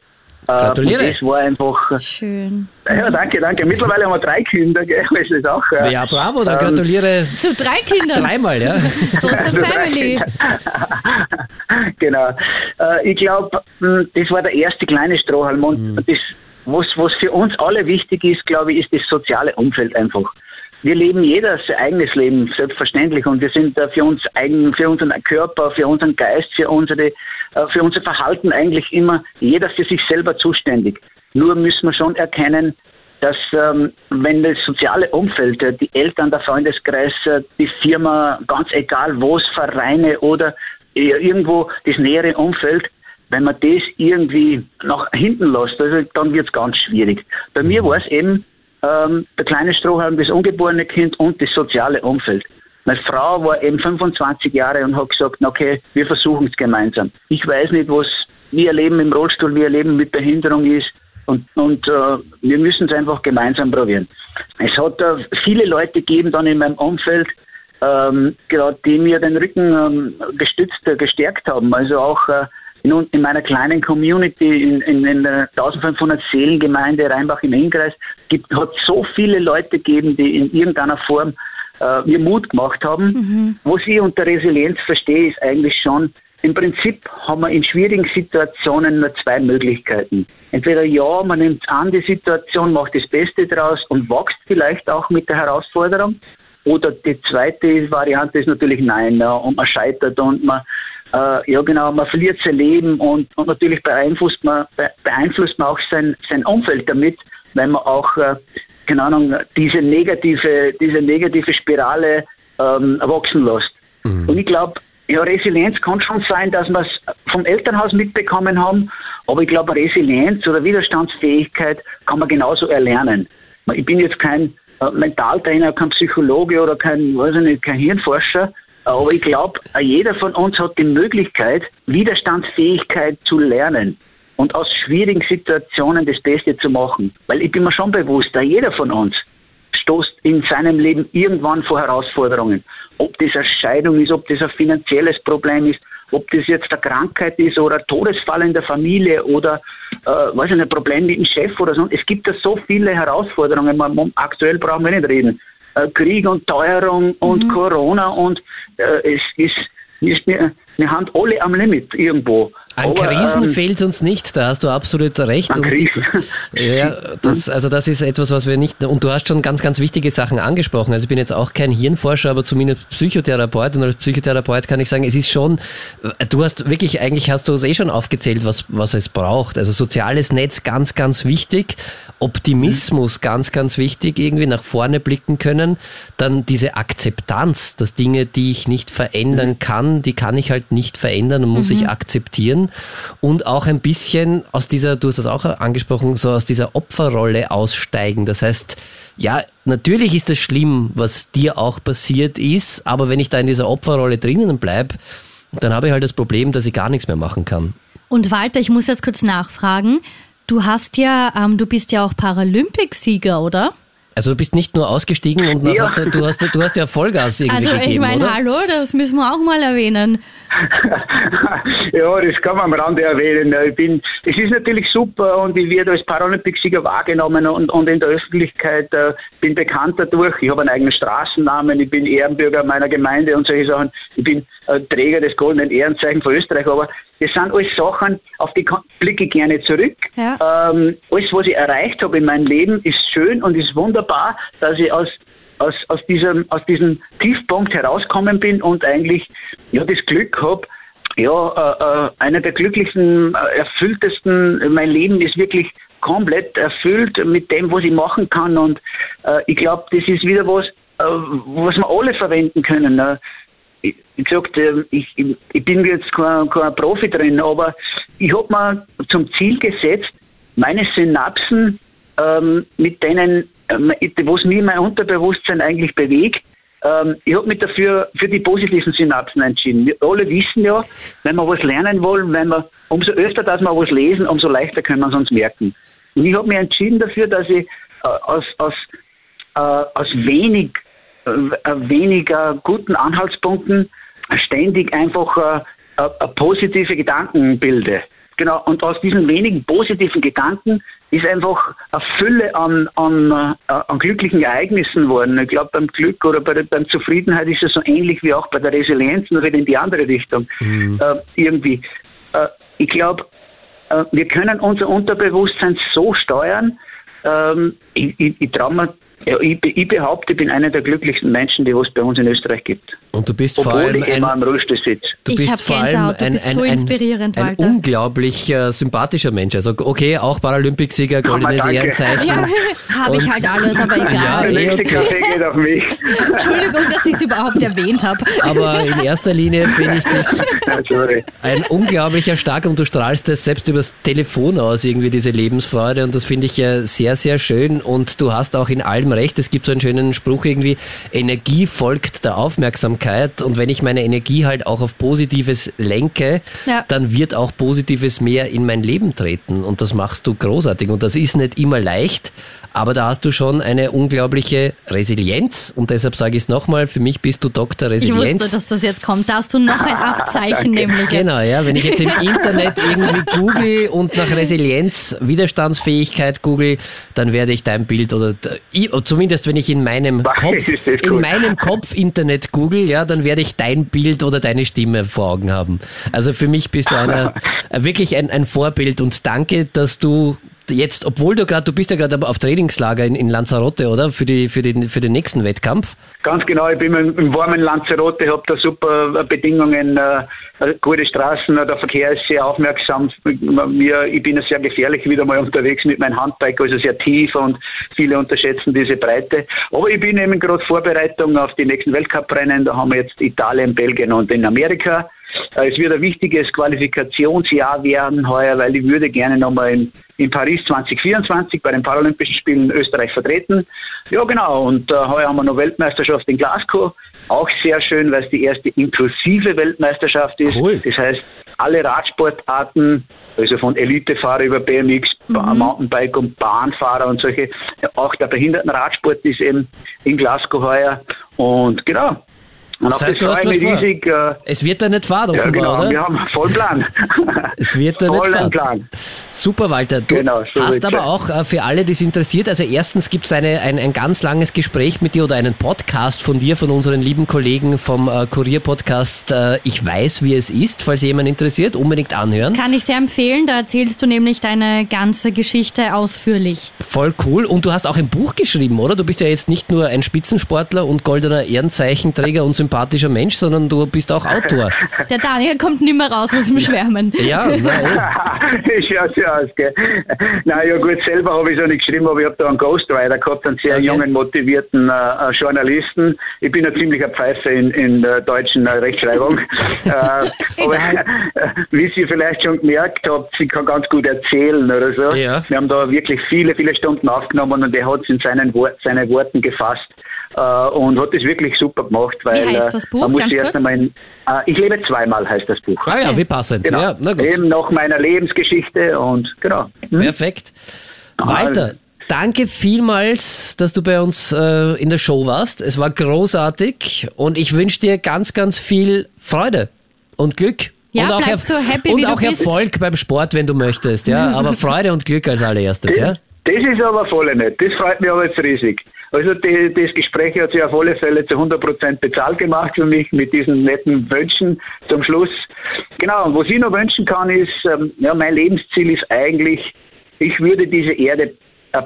Äh, Gratuliere. das war einfach. Schön. Ja, danke, danke. Mittlerweile haben wir drei Kinder, gell? Das ist auch. Äh, ja, bravo, dann ähm, gratuliere. Zu drei Kindern. Dreimal, ja. Große Family. genau. Äh, ich glaube, hm, das war der erste kleine Strohhalm. Und mhm. das, was, was für uns alle wichtig ist, glaube ich, ist das soziale Umfeld einfach. Wir leben jeder sein eigenes Leben, selbstverständlich. Und wir sind für uns eigen, für unseren Körper, für unseren Geist, für unsere, äh, für unser Verhalten eigentlich immer jeder für sich selber zuständig. Nur müssen wir schon erkennen, dass ähm, wenn das soziale Umfeld, äh, die Eltern, der Freundeskreis, äh, die Firma, ganz egal wo es, Vereine oder irgendwo das nähere Umfeld, wenn man das irgendwie nach hinten lässt, also dann wird es ganz schwierig. Bei mir mhm. war es eben ähm, der kleine Strohhalm, das ungeborene Kind und das soziale Umfeld. Meine Frau war eben 25 Jahre und hat gesagt, okay, wir versuchen es gemeinsam. Ich weiß nicht, was wir erleben im Rollstuhl, wir erleben mit Behinderung ist und, und äh, wir müssen es einfach gemeinsam probieren. Es hat äh, viele Leute gegeben dann in meinem Umfeld, ähm, gerade die mir den Rücken ähm, gestützt, äh, gestärkt haben. Also auch äh, in, in meiner kleinen Community, in, in, in der 1500 Seelengemeinde Rheinbach im Innkreis, gibt, hat so viele Leute gegeben, die in irgendeiner Form äh, mir Mut gemacht haben. Mhm. Was ich unter Resilienz verstehe, ist eigentlich schon, im Prinzip haben wir in schwierigen Situationen nur zwei Möglichkeiten. Entweder ja, man nimmt an die Situation, macht das Beste draus und wächst vielleicht auch mit der Herausforderung. Oder die zweite Variante ist natürlich nein, ja, und man scheitert und man äh, ja genau, man verliert sein Leben und, und natürlich beeinflusst man, beeinflusst man auch sein, sein Umfeld damit, weil man auch, äh, keine Ahnung, diese negative, diese negative Spirale ähm, erwachsen lässt. Mhm. Und ich glaube, ja, Resilienz kann schon sein, dass wir es vom Elternhaus mitbekommen haben, aber ich glaube, Resilienz oder Widerstandsfähigkeit kann man genauso erlernen. Ich bin jetzt kein äh, Mentaltrainer, kein Psychologe oder kein, weiß ich nicht, kein Hirnforscher, aber ich glaube, jeder von uns hat die Möglichkeit, Widerstandsfähigkeit zu lernen und aus schwierigen Situationen das Beste zu machen. Weil ich bin mir schon bewusst, da jeder von uns stoßt in seinem Leben irgendwann vor Herausforderungen. Ob das eine Scheidung ist, ob das ein finanzielles Problem ist, ob das jetzt eine Krankheit ist oder ein Todesfall in der Familie oder äh, weiß ich, ein Problem mit dem Chef oder so. Es gibt da so viele Herausforderungen. Man, aktuell brauchen wir nicht reden. Äh, Krieg und Teuerung und mhm. Corona und äh, es ist, ist wir, wir haben alle am Limit irgendwo. An Aber, Krisen ähm, fehlt uns nicht, da hast du absolut recht. An und, Krisen. Ja, das, also das ist etwas, was wir nicht, und du hast schon ganz, ganz wichtige Sachen angesprochen. Also ich bin jetzt auch kein Hirnforscher, aber zumindest Psychotherapeut und als Psychotherapeut kann ich sagen, es ist schon, du hast wirklich, eigentlich hast du es eh schon aufgezählt, was, was es braucht. Also soziales Netz ganz, ganz wichtig, Optimismus mhm. ganz, ganz wichtig, irgendwie nach vorne blicken können, dann diese Akzeptanz, dass Dinge, die ich nicht verändern mhm. kann, die kann ich halt nicht verändern und muss mhm. ich akzeptieren und auch ein bisschen aus dieser, du hast das auch angesprochen, so aus dieser Opferrolle aussteigen. Das heißt, ja, natürlich ist es schlimm, was dir auch passiert ist, aber wenn ich da in dieser Opferrolle drinnen bleibe, dann habe ich halt das Problem, dass ich gar nichts mehr machen kann. Und Walter, ich muss jetzt kurz nachfragen. Du hast ja, ähm, du bist ja auch Paralympicsieger, oder? Also du bist nicht nur ausgestiegen und ja. hast, du, hast, du hast ja Vollgas irgendwie also, gegeben, Also ich meine, hallo, das müssen wir auch mal erwähnen. ja, das kann man am Rande erwähnen. Ich bin, es ist natürlich super und ich werde als Paralympicsieger wahrgenommen und, und in der Öffentlichkeit äh, bin bekannt dadurch. Ich habe einen eigenen Straßennamen, ich bin Ehrenbürger meiner Gemeinde und solche Sachen. Ich bin äh, Träger des goldenen Ehrenzeichen von Österreich, aber das sind alles Sachen, auf die blicke ich gerne zurück. Ja. Ähm, alles, was ich erreicht habe in meinem Leben, ist schön und ist wunderbar, dass ich aus aus, aus, diesem, aus diesem Tiefpunkt herauskommen bin und eigentlich ja, das Glück habe, ja, äh, äh, einer der glücklichsten, äh, erfülltesten, mein Leben ist wirklich komplett erfüllt mit dem, was ich machen kann und äh, ich glaube, das ist wieder was, äh, was wir alle verwenden können. Ne? Ich, wie gesagt, äh, ich, ich bin jetzt kein, kein Profi drin, aber ich habe mir zum Ziel gesetzt, meine Synapsen ähm, mit denen, äh, was mir mein Unterbewusstsein eigentlich bewegt, ähm, ich habe mich dafür für die positiven Synapsen entschieden. Wir alle wissen ja, wenn wir was lernen wollen, wenn wir umso öfter, dass wir was lesen, umso leichter können wir es uns merken. Und ich habe mich entschieden dafür, dass ich äh, aus, aus, äh, aus wenig, äh, weniger guten Anhaltspunkten ständig einfach positive Gedanken bilde. Genau, und aus diesen wenigen positiven Gedanken ist einfach eine Fülle an, an, äh, an glücklichen Ereignissen geworden. Ich glaube, beim Glück oder bei der beim Zufriedenheit ist es so ähnlich wie auch bei der Resilienz, nur in die andere Richtung. Mhm. Äh, irgendwie. Äh, ich glaube, äh, wir können unser Unterbewusstsein so steuern, ähm, ich, ich, ich mir Ja, ich, ich, behaupte, ich bin einer der glücklichsten Menschen, die es bei uns in Österreich gibt. Und du bist Obwohl vor allem ich immer ein, am Rollstuhl sitze. du Ich bist vor allem ein, bist ein, so ein, inspirierend, ein unglaublich äh, sympathischer Mensch. Also okay, auch Paralympicsieger, goldenes. Ehrenzeichen. Ja, habe ich halt alles, aber Ja, egal. der eh, okay. Kaffee geht auf mich. Entschuldigung, dass ich es überhaupt erwähnt habe. Aber in erster Linie finde ich dich Ja, ein unglaublicher Stark und du strahlst es selbst übers Telefon aus, irgendwie diese Lebensfreude und das finde ich ja sehr, sehr schön und du hast auch in allem recht. Es gibt so einen schönen Spruch irgendwie, Energie folgt der Aufmerksamkeit und wenn ich meine Energie halt auch auf Positives lenke, Ja. dann wird auch Positives mehr in mein Leben treten und das machst du großartig und das ist nicht immer leicht, aber da hast du schon eine unglaubliche Resilienz und deshalb sage ich es nochmal, für mich bist du Dr. Ich Resilienz. wusste, dass das jetzt kommt. Da hast du noch ein Abzeichen, nämlich Genau, jetzt. ja. Wenn ich jetzt im Internet irgendwie google und nach Resilienz, Widerstandsfähigkeit google, dann werde ich dein Bild oder ich, oder zumindest wenn ich in meinem Kopf, in meinem Kopf Internet google, ja, dann werde ich dein Bild oder deine Stimme vor Augen haben. Also für mich bist du einer äh, wirklich ein, ein Vorbild und danke, dass du jetzt, obwohl du gerade, du bist ja gerade auf Trainingslager in, in Lanzarote, oder? Für die, für den, für den nächsten Wettkampf. Ganz genau, ich bin im, im warmen Lanzarote, habe da super Bedingungen, äh, gute Straßen, der Verkehr ist sehr aufmerksam. Mir, ich bin ja sehr gefährlich wieder mal unterwegs mit meinem Handbike, also sehr tief und viele unterschätzen diese Breite. Aber ich bin eben gerade Vorbereitung auf die nächsten Weltcuprennen, da haben wir jetzt Italien, Belgien und in Amerika. Äh, Es wird ein wichtiges Qualifikationsjahr werden heuer, weil ich würde gerne nochmal in, in Paris 2024 bei den Paralympischen Spielen Österreich vertreten. Ja, genau. Und äh, heuer haben wir noch Weltmeisterschaft in Glasgow. Auch sehr schön, weil es die erste inklusive Weltmeisterschaft ist. Cool. Das heißt, alle Radsportarten, also von Elitefahrer über BMX, Ba- Mountainbike und Bahnfahrer und solche, auch der Behindertenradsport ist eben in Glasgow heuer. Und genau. Und Das heißt, das du hast was vor. riesig. Äh, Es wird da nicht fad ja, offenbar, genau. oder? Wir haben voll Plan. Es wird da nicht Vollen fad. Plan. Super, Walter. Du Genau, so hast aber sein. auch äh, für alle, die es interessiert, also erstens gibt es eine, ein, ein ganz langes Gespräch mit dir oder einen Podcast von dir, von unseren lieben Kollegen vom äh, Kurier-Podcast äh, Ich weiß, wie es ist, falls jemand interessiert, unbedingt anhören. Kann ich sehr empfehlen. Da erzählst du nämlich deine ganze Geschichte ausführlich. Voll cool. Und du hast auch ein Buch geschrieben, oder? Du bist ja jetzt nicht nur ein Spitzensportler und goldener Ehrenzeichenträger und sympathischer Mensch, sondern du bist auch Autor. Der Daniel kommt nimmer raus aus dem Schwärmen. Ja, na, eh. Schaut so aus, gell? Nein, ja gut, selber habe ich es auch nicht geschrieben, aber ich habe da einen Ghostwriter gehabt, einen sehr Okay. jungen, motivierten äh, Journalisten. Ich bin ein ziemlicher Pfeife in, in der deutschen äh, Rechtschreibung. äh, aber äh, wie ihr vielleicht schon gemerkt habt, sie kann ganz gut erzählen oder so. Ja. Wir haben da wirklich viele, viele Stunden aufgenommen und er hat es in seinen Wort, seine Worten gefasst. Äh, und hat das wirklich super gemacht, weil heißt äh, das Buch? muss Ganz erst kurz. einmal in, äh, ich lebe zweimal heißt das Buch. Ah ja, wie passend. Genau. Ja, na gut. Eben nach meiner Lebensgeschichte und genau. Hm? Perfekt. Walter, danke vielmals, dass du bei uns äh, in der Show warst. Es war großartig und ich wünsche dir ganz, ganz viel Freude und Glück. Ja, und auch, Erf- so happy, und wie du auch bist. Erfolg beim Sport, wenn du möchtest. Ja, aber Freude und Glück als allererstes. Ja. Das ist aber voll nicht. Das freut mich aber jetzt riesig. Also die, das Gespräch hat sich auf alle Fälle zu 100% bezahlt gemacht für mich mit diesen netten Wünschen zum Schluss. Genau, und was ich noch wünschen kann ist, ähm, ja, mein Lebensziel ist eigentlich, ich würde diese Erde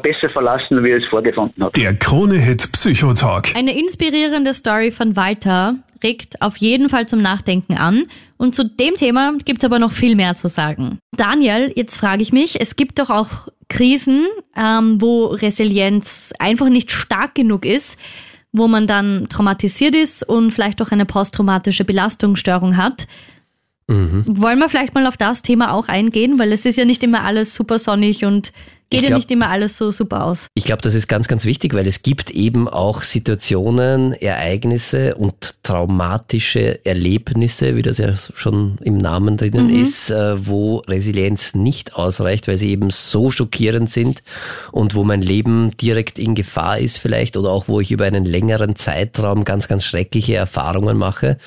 besser verlassen, wie ich es vorgefunden habe. Der Krone-Hit Psychotalk. Eine inspirierende Story von Walter regt auf jeden Fall zum Nachdenken an. Und zu dem Thema gibt's aber noch viel mehr zu sagen. Daniel, jetzt frage ich mich, es gibt doch auch Krisen, ähm, wo Resilienz einfach nicht stark genug ist, wo man dann traumatisiert ist und vielleicht auch eine posttraumatische Belastungsstörung hat. Wollen wir vielleicht mal auf das Thema auch eingehen, weil es ist ja nicht immer alles super sonnig und geht Ich ja glaub- nicht immer alles so super aus. Ich glaube, das ist ganz, ganz wichtig, weil es gibt eben auch Situationen, Ereignisse und traumatische Erlebnisse, wie das ja schon im Namen drinnen ist, äh, wo Resilienz nicht ausreicht, weil sie eben so schockierend sind und wo mein Leben direkt in Gefahr ist vielleicht oder auch wo ich über einen längeren Zeitraum ganz, ganz schreckliche Erfahrungen mache.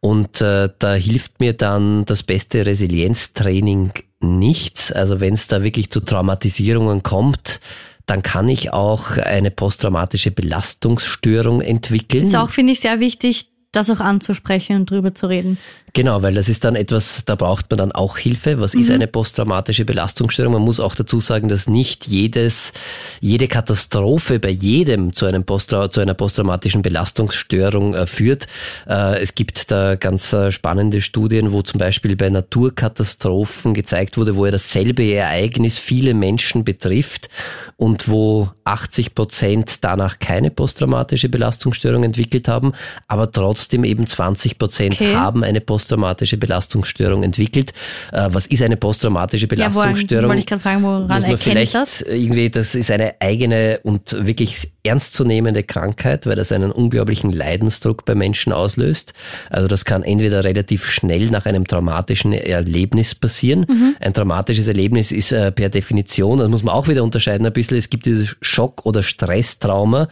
Und äh, da hilft mir dann das beste Resilienztraining nichts. Also wenn es da wirklich zu Traumatisierungen kommt, dann kann ich auch eine posttraumatische Belastungsstörung entwickeln. Ist auch, finde ich, sehr wichtig, das auch anzusprechen und drüber zu reden. Genau, weil das ist dann etwas, da braucht man dann auch Hilfe. Was mhm. ist eine posttraumatische Belastungsstörung? Man muss auch dazu sagen, dass nicht jedes, jede Katastrophe bei jedem zu, einem Posttra zu einer posttraumatischen Belastungsstörung äh, führt. Äh, es gibt da ganz äh, spannende Studien, wo zum Beispiel bei Naturkatastrophen gezeigt wurde, wo ja dasselbe Ereignis viele Menschen betrifft und wo 80 Prozent danach keine posttraumatische Belastungsstörung entwickelt haben, aber trotzdem eben 20 Prozent okay. haben eine posttraumatische Belastungsstörung entwickelt. Äh, was ist eine posttraumatische Belastungsstörung? Ja, wollte ich gerade fragen, woran Muss man vielleicht das? Irgendwie, das ist eine eigene und wirklich ernstzunehmende Krankheit, weil das einen unglaublichen Leidensdruck bei Menschen auslöst. Also das kann entweder relativ schnell nach einem traumatischen Erlebnis passieren. Mhm. Ein traumatisches Erlebnis ist äh, per Definition, das muss man auch wieder unterscheiden ein bisschen, es gibt dieses Schock- oder Stresstrauma.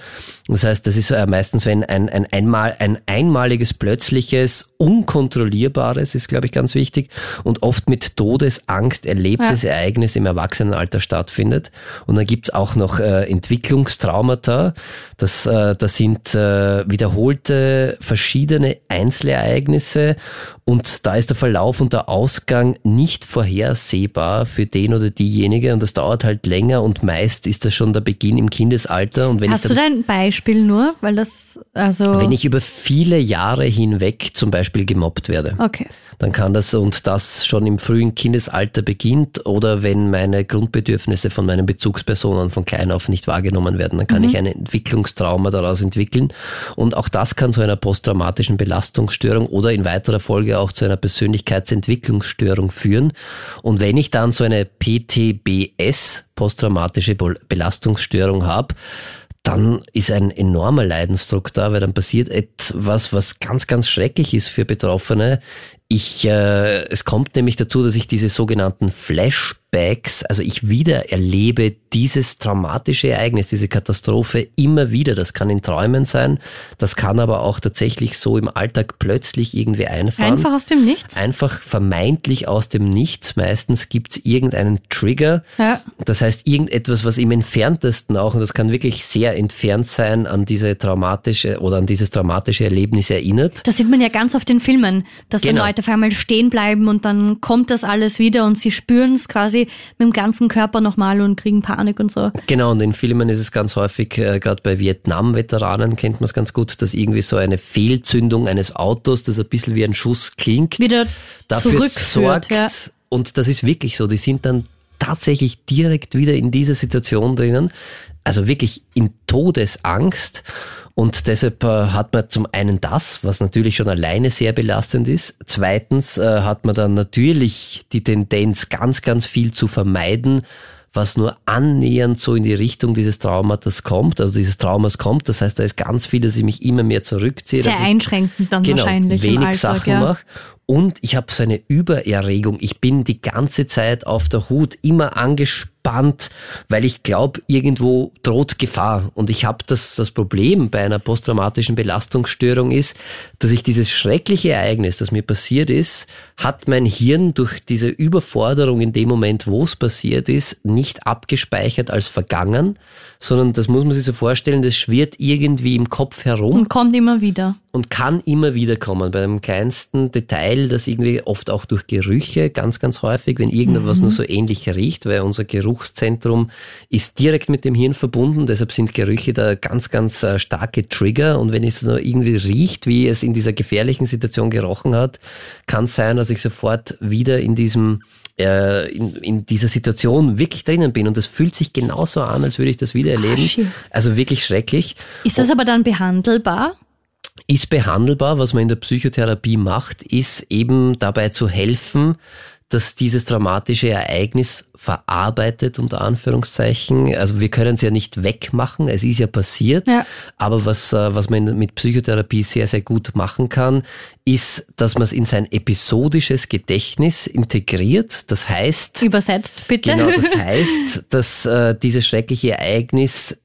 Das heißt, das ist äh, meistens, wenn ein, ein, einmal, ein einmaliges, plötzliches, unkontrollierbares, ist glaube ich ganz wichtig, und oft mit Todesangst erlebtes ja. Ereignis im Erwachsenenalter stattfindet. Und dann gibt's auch noch äh, Entwicklungstraumata. Das, äh, das sind äh, wiederholte verschiedene Einzelereignisse und da ist der Verlauf und der Ausgang nicht vorhersehbar für den oder diejenige und das dauert halt länger und meist ist das schon der Beginn im Kindesalter. Und wenn Hast ich du da ein Beispiel nur? Weil das, also. Wenn ich über viele Jahre hinweg zum Beispiel gemobbt werde. Okay. Dann kann das und das schon im frühen Kindesalter beginnt oder wenn meine Grundbedürfnisse von meinen Bezugspersonen von klein auf nicht wahrgenommen werden, dann kann mhm. ich ein Entwicklungstrauma daraus entwickeln. Und auch das kann zu einer posttraumatischen Belastungsstörung oder in weiterer Folge auch zu einer Persönlichkeitsentwicklungsstörung führen. Und wenn ich dann so eine PTBS, posttraumatische Belastungsstörung habe, dann ist ein enormer Leidensdruck da, weil dann passiert etwas, was ganz, ganz schrecklich ist für Betroffene. Ich, äh, es kommt nämlich dazu, dass ich diese sogenannten Flashbacks, also ich wieder erlebe dieses traumatische Ereignis, diese Katastrophe immer wieder. Das kann in Träumen sein, das kann aber auch tatsächlich so im Alltag plötzlich irgendwie einfahren. Einfach aus dem Nichts? Einfach vermeintlich aus dem Nichts. Meistens gibt es irgendeinen Trigger. Ja. Das heißt, irgendetwas, was im entferntesten auch, und das kann wirklich sehr entfernt sein, an diese traumatische oder an dieses traumatische Erlebnis erinnert. Das sieht man ja ganz oft in Filmen, dass genau. dann Leute auf einmal stehen bleiben und dann kommt das alles wieder und sie spüren es quasi mit dem ganzen Körper nochmal und kriegen Panik und so. Genau, und in Filmen ist es ganz häufig, äh, gerade bei Vietnam-Veteranen kennt man es ganz gut, dass irgendwie so eine Fehlzündung eines Autos, das ein bisschen wie ein Schuss klingt, wieder dafür sorgt. Ja. Und das ist wirklich so, die sind dann tatsächlich direkt wieder in dieser Situation drinnen, also wirklich in Todesangst. Und deshalb äh, hat man zum einen das, was natürlich schon alleine sehr belastend ist. Zweitens äh, hat man dann natürlich die Tendenz, ganz, ganz viel zu vermeiden, was nur annähernd so in die Richtung dieses Traumatas kommt, also dieses Traumas kommt. Das heißt, da ist ganz viel, dass ich mich immer mehr zurückziehe. Sehr einschränkend dann genau, wahrscheinlich. Wenig Alltag, Sachen ja. mache. Und ich habe so eine Übererregung. Ich bin die ganze Zeit auf der Hut, immer angespannt, weil ich glaube, irgendwo droht Gefahr. Und ich habe das, das Problem bei einer posttraumatischen Belastungsstörung ist, dass ich dieses schreckliche Ereignis, das mir passiert ist, hat mein Hirn durch diese Überforderung in dem Moment, wo es passiert ist, nicht abgespeichert als vergangen, sondern das muss man sich so vorstellen, das schwirrt irgendwie im Kopf herum. Und kommt immer wieder und kann immer wieder kommen. Bei dem kleinsten Detail, das irgendwie oft auch durch Gerüche, ganz, ganz häufig, wenn irgendetwas mhm. nur so ähnlich riecht, weil unser Geruchszentrum ist direkt mit dem Hirn verbunden, deshalb sind Gerüche da ganz, ganz äh, starke Trigger und wenn es nur irgendwie riecht, wie es in dieser gefährlichen Situation gerochen hat, kann es sein, dass ich sofort wieder in diesem äh, in, in dieser Situation wirklich drinnen bin und das fühlt sich genauso an, als würde ich das wieder erleben. also wirklich schrecklich. Ist das aber dann behandelbar? Ist behandelbar. Was man in der Psychotherapie macht, ist eben dabei zu helfen, dass dieses dramatische Ereignis verarbeitet, unter Anführungszeichen. Also wir können es ja nicht wegmachen, es ist ja passiert. Ja. Aber was, äh, was man mit Psychotherapie sehr, sehr gut machen kann, ist, dass man es in sein episodisches Gedächtnis integriert. Das heißt... Übersetzt, bitte. Genau, das heißt, dass äh, dieses schreckliche Ereignis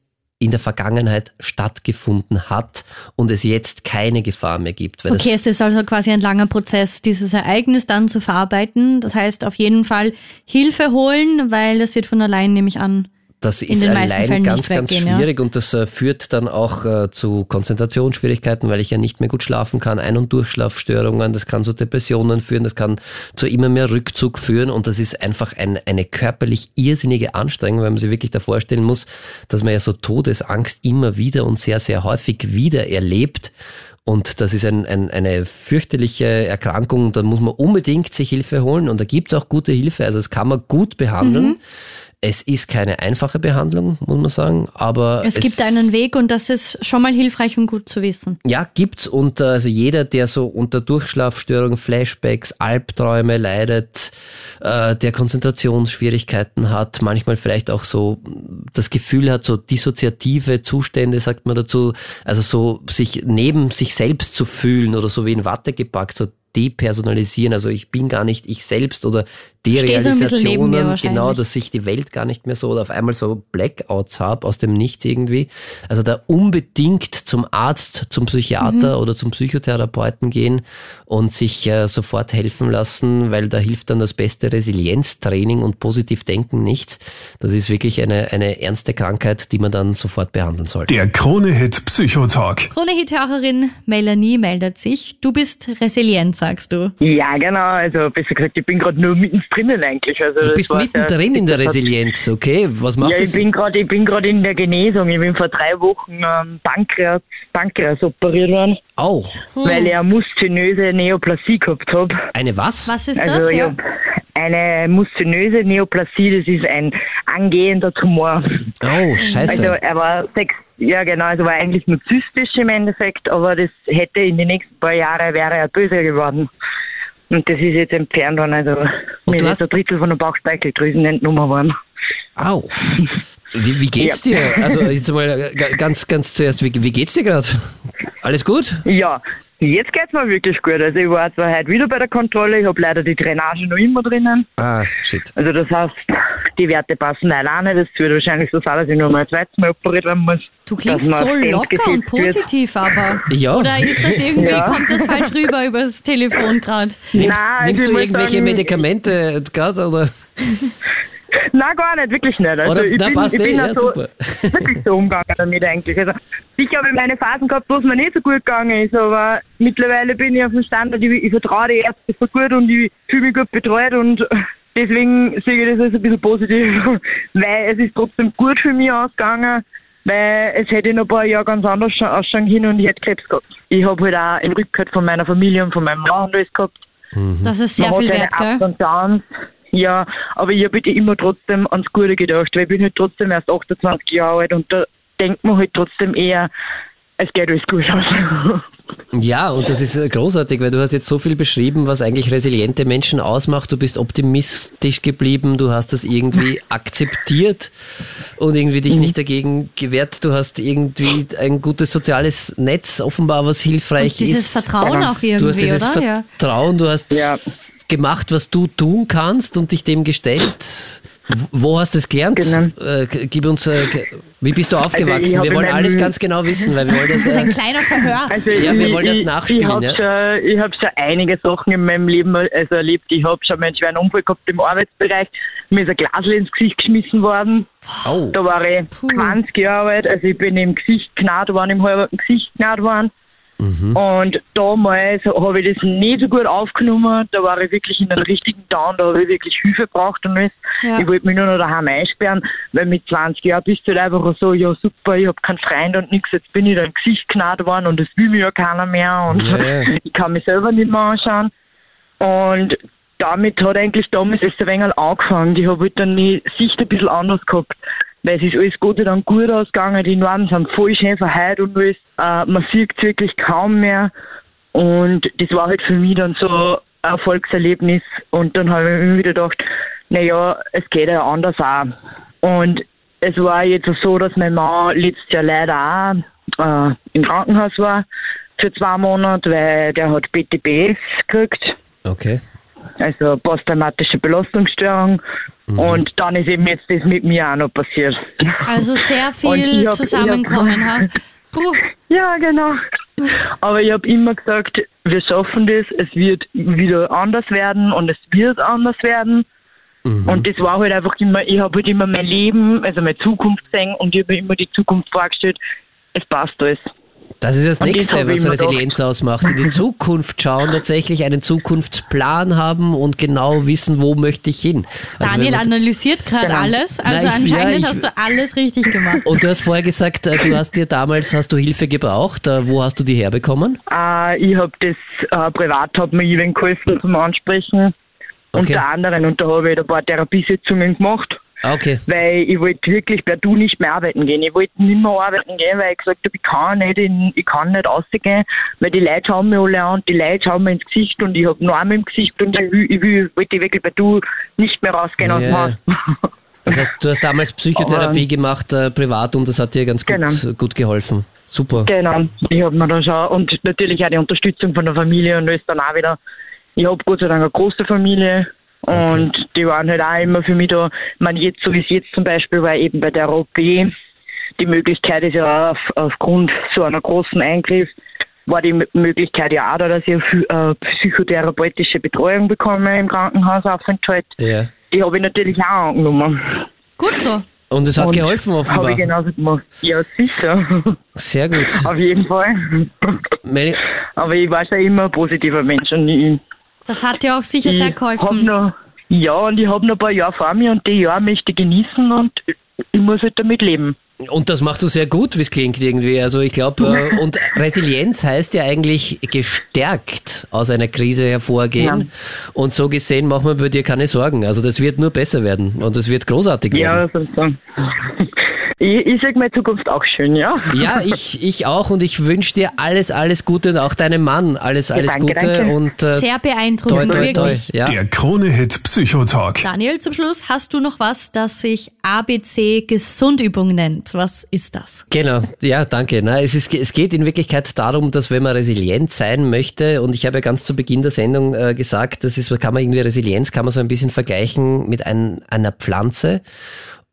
in der Vergangenheit stattgefunden hat und es jetzt keine Gefahr mehr gibt. okay, es ist also quasi ein langer Prozess, dieses Ereignis dann zu verarbeiten. Das heißt auf jeden Fall Hilfe holen, weil es wird von allein, nehme ich an, das ist allein ganz, ganz schwierig ja. und das äh, führt dann auch äh, zu Konzentrationsschwierigkeiten, weil ich ja nicht mehr gut schlafen kann, Ein- und Durchschlafstörungen, das kann zu Depressionen führen, das kann zu immer mehr Rückzug führen und das ist einfach ein, eine körperlich irrsinnige Anstrengung, weil man sich wirklich da vorstellen muss, dass man ja so Todesangst immer wieder und sehr, sehr häufig wieder erlebt und das ist ein, ein, eine fürchterliche Erkrankung, da muss man unbedingt sich Hilfe holen und da gibt es auch gute Hilfe, also das kann man gut behandeln. Mhm. Es ist keine einfache Behandlung, muss man sagen, aber es, es gibt einen Weg und das ist schon mal hilfreich und gut zu wissen. Ja, gibt's und äh, also jeder, der so unter Durchschlafstörungen, Flashbacks, Albträume leidet, äh, der Konzentrationsschwierigkeiten hat, manchmal vielleicht auch so das Gefühl hat, so dissoziative Zustände, sagt man dazu, also so sich neben sich selbst zu fühlen oder so wie in Watte gepackt, so depersonalisieren, also ich bin gar nicht ich selbst oder Derealisationen, so genau, dass ich die Welt gar nicht mehr so oder auf einmal so Blackouts habe aus dem Nichts irgendwie. Also da unbedingt zum Arzt, zum Psychiater mhm. oder zum Psychotherapeuten gehen und sich äh, sofort helfen lassen, weil da hilft dann das beste Resilienztraining und positiv denken nichts. Das ist wirklich eine, eine ernste Krankheit, die man dann sofort behandeln sollte. Der Krone-Hit Psychotalk. Krone-Hit-Hörerin Melanie meldet sich. Du bist resilient, sagst du. Ja, genau. Also besser gesagt, ich bin gerade nur mittendrin drinnen eigentlich. Also du bist mittendrin in der Resilienz, okay? Was macht ja, das? ich bin gerade, ich bin gerade in der Genesung. Ich bin vor drei Wochen ähm, Pankreas, Pankreas operiert worden. Auch. Hm. Weil ich eine muszinöse Neoplasie gehabt habe. Eine was? Was ist also das? Ja? Eine muszinöse Neoplasie, das ist ein angehender Tumor. Oh, scheiße. Also er war sechs, ja genau, also war eigentlich nur zystisch im Endeffekt, aber das hätte in den nächsten paar Jahren wäre er böse geworden. Und das ist jetzt entfernt worden. Also mir ist ein Drittel von der Bauchspeicheldrüsen entnommen worden. Au. Wie, wie geht's ja. dir? Also jetzt mal ganz, ganz zuerst, wie, wie geht's dir gerade? Alles gut? Ja, Jetzt geht's mir wirklich gut. Also ich war zwar heute wieder bei der Kontrolle, ich habe leider die Drainage noch immer drinnen. Ah, shit. Also das heißt, die Werte passen leider auch nicht. Das wird wahrscheinlich so sein, dass ich nur mal ein zweites Mal operiert werden muss. Du klingst so locker und positiv, wird. aber. Ja. Oder ist das irgendwie, ja. kommt das falsch rüber übers Telefon gerade? Nimmst, Nein, nimmst du irgendwelche sagen, Medikamente gerade oder? Nein, gar nicht, wirklich nicht. Also Oder, ich da bin, passt ich bin eh, ja, so, super. wirklich so umgegangen damit eigentlich. Also sicher habe ich meine Phasen gehabt, wo es mir nicht so gut gegangen ist, aber mittlerweile bin ich auf dem Standard, ich, ich vertraue die Ärzte so gut und ich fühle mich gut betreut und deswegen sehe ich das als ein bisschen positiv, weil es ist trotzdem gut für mich ausgegangen, weil es hätte in ein paar Jahren ganz anders ausschauen können und ich hätte Krebs gehabt. Ich habe halt auch einen Rückhalt von meiner Familie und von meinem Mann und alles gehabt. Das ist sehr Man viel wert, gell? Ja, aber ich habe halt immer trotzdem ans Gute gedacht, weil ich bin halt trotzdem erst 28 Jahre alt und da denkt man halt trotzdem eher, es geht alles gut aus. Ja, und das ist äh, großartig, weil du hast jetzt so viel beschrieben, was eigentlich resiliente Menschen ausmacht. Du bist optimistisch geblieben, du hast das irgendwie akzeptiert und irgendwie dich mhm. nicht dagegen gewehrt. Du hast irgendwie ein gutes soziales Netz, offenbar was hilfreich und dieses ist. Dieses Vertrauen auch irgendwie, Du hast dieses oder? Vertrauen, du hast ja gemacht, was du tun kannst und dich dem gestellt. Wo hast du es gelernt? Genau. Äh, gib uns, äh, wie bist du also aufgewachsen? Also wir wollen alles ganz genau wissen, weil wir wollen das. das ist ein äh, kleiner Verhör. Also ja, wir wollen das nachspielen. Ich, ich habe ja. schon, hab schon einige Sachen in meinem Leben also erlebt. Ich habe schon einen schweren Unfall gehabt im Arbeitsbereich. Mir ist ein Glasl ins Gesicht geschmissen worden. Oh. Da war ich Puh. 20 Jahre alt. Also ich bin im Gesicht gnad worden, im halben Gesicht gnad worden. Mhm. Und damals habe ich das nicht so gut aufgenommen. Da war ich wirklich in einem richtigen Down, da habe ich wirklich Hilfe gebraucht und alles. Ja. Ich wollte mich nur noch daheim einsperren, weil mit 20 Jahren bist du halt einfach so, ja super, ich habe keinen Freund und nichts, jetzt bin ich da im Gesicht gnad worden und das will mir ja keiner mehr und ja. ich kann mich selber nicht mehr anschauen. Und damit hat eigentlich damals erst ein wenig angefangen. Ich habe halt dann die Sicht ein bisschen anders gehabt weil es ist alles Gott sei gut ausgegangen. Die Norden sind voll schön verheilt und alles. Äh, man sieht wirklich kaum mehr. Und das war halt für mich dann so ein Erfolgserlebnis. Und dann habe ich mir wieder gedacht, naja, es geht ja anders auch. Und es war jetzt so, dass mein Mann letztes Jahr leider auch äh, im Krankenhaus war für zwei Monate, weil der hat BTBS gekriegt. Okay also posttraumatische Belastungsstörung. Mhm. Und dann ist eben jetzt das mit mir auch noch passiert. Also sehr viel hab, zusammenkommen, ha? Ja, genau. Aber ich habe immer gesagt, wir schaffen das, es wird wieder anders werden und es wird anders werden. Mhm. Und das war halt einfach immer, ich habe halt immer mein Leben, also meine Zukunft gesehen und ich habe mir immer die Zukunft vorgestellt, es passt alles. Das ist das und Nächste, was Resilienz gedacht. ausmacht. In die Zukunft schauen, tatsächlich einen Zukunftsplan haben und genau wissen, wo möchte ich hin. Also Daniel analysiert gerade genau. alles. Also Nein, anscheinend ja, ich, hast du alles richtig gemacht. Und du hast vorher gesagt, äh, du hast dir damals, hast du Hilfe gebraucht. Äh, wo hast du die herbekommen? Uh, ich habe das uh, privat, hat mir jemand geholfen zum Ansprechen. Okay. Unter anderem. Und da habe ich ein paar Therapiesitzungen gemacht. Okay. Weil ich wollte wirklich per Du nicht mehr arbeiten gehen. Ich wollte nicht mehr arbeiten gehen, weil ich gesagt habe, ich kann nicht, in, ich kann nicht rausgehen, weil die Leute schauen mir alle an, die Leute schauen mir ins Gesicht und ich habe nur Arme im Gesicht und ich, will, ich will, wollte wirklich per Du nicht mehr rausgehen yeah. aus dem Haus. Das heißt, du hast damals Psychotherapie Aber, gemacht, äh, privat, und das hat dir ganz gut, genau. gut geholfen. Super. Genau, ich habe mir da schon, und natürlich auch die Unterstützung von der Familie und alles dann auch wieder. Ich habe Gott sei Dank eine große Familie, und okay. die waren halt auch immer für mich da. Man jetzt, so wie es jetzt zum Beispiel war, eben bei der OP, die Möglichkeit ist ja auf, aufgrund so einer großen Eingriff, war die Möglichkeit ja auch da, dass ich eine äh, psychotherapeutische Betreuung bekomme im Krankenhausaufenthalt. Ja. Die habe ich natürlich auch angenommen. Gut so. Und es hat Und geholfen offenbar. Habe ich genauso gemacht. Ja, sicher. Sehr gut. Auf jeden Fall. Mel Aber ich war schon immer ein positiver Mensch und ich das hat dir auch sicher ich sehr geholfen. Noch, ja, und ich habe noch ein paar Jahre vor mir und die Jahre möchte ich genießen und ich muss halt damit leben. Und das machst du sehr gut, wie es klingt irgendwie. Also ich glaube, äh, und Resilienz heißt ja eigentlich gestärkt aus einer Krise hervorgehen. Ja. Und so gesehen machen wir bei dir keine Sorgen. Also das wird nur besser werden und das wird großartig werden. Ja, so. Ich, ich sehe meine Zukunft auch schön, ja. Ja, ich, ich auch und ich wünsche dir alles, alles Gute und auch deinem Mann alles, alles ja, danke, Gute. Danke. Und, äh, Sehr beeindruckend, toi, toi, toi, wirklich. Ja. Der Krone-Hit Psychotalk. Daniel, zum Schluss hast du noch was, das sich ABC Gesundübung nennt. Was ist das? Genau, ja, danke. Na, es, ist, es geht in Wirklichkeit darum, dass wenn man resilient sein möchte, und ich habe ja ganz zu Beginn der Sendung äh, gesagt, das ist, kann man irgendwie Resilienz, kann man so ein bisschen vergleichen mit ein, einer Pflanze.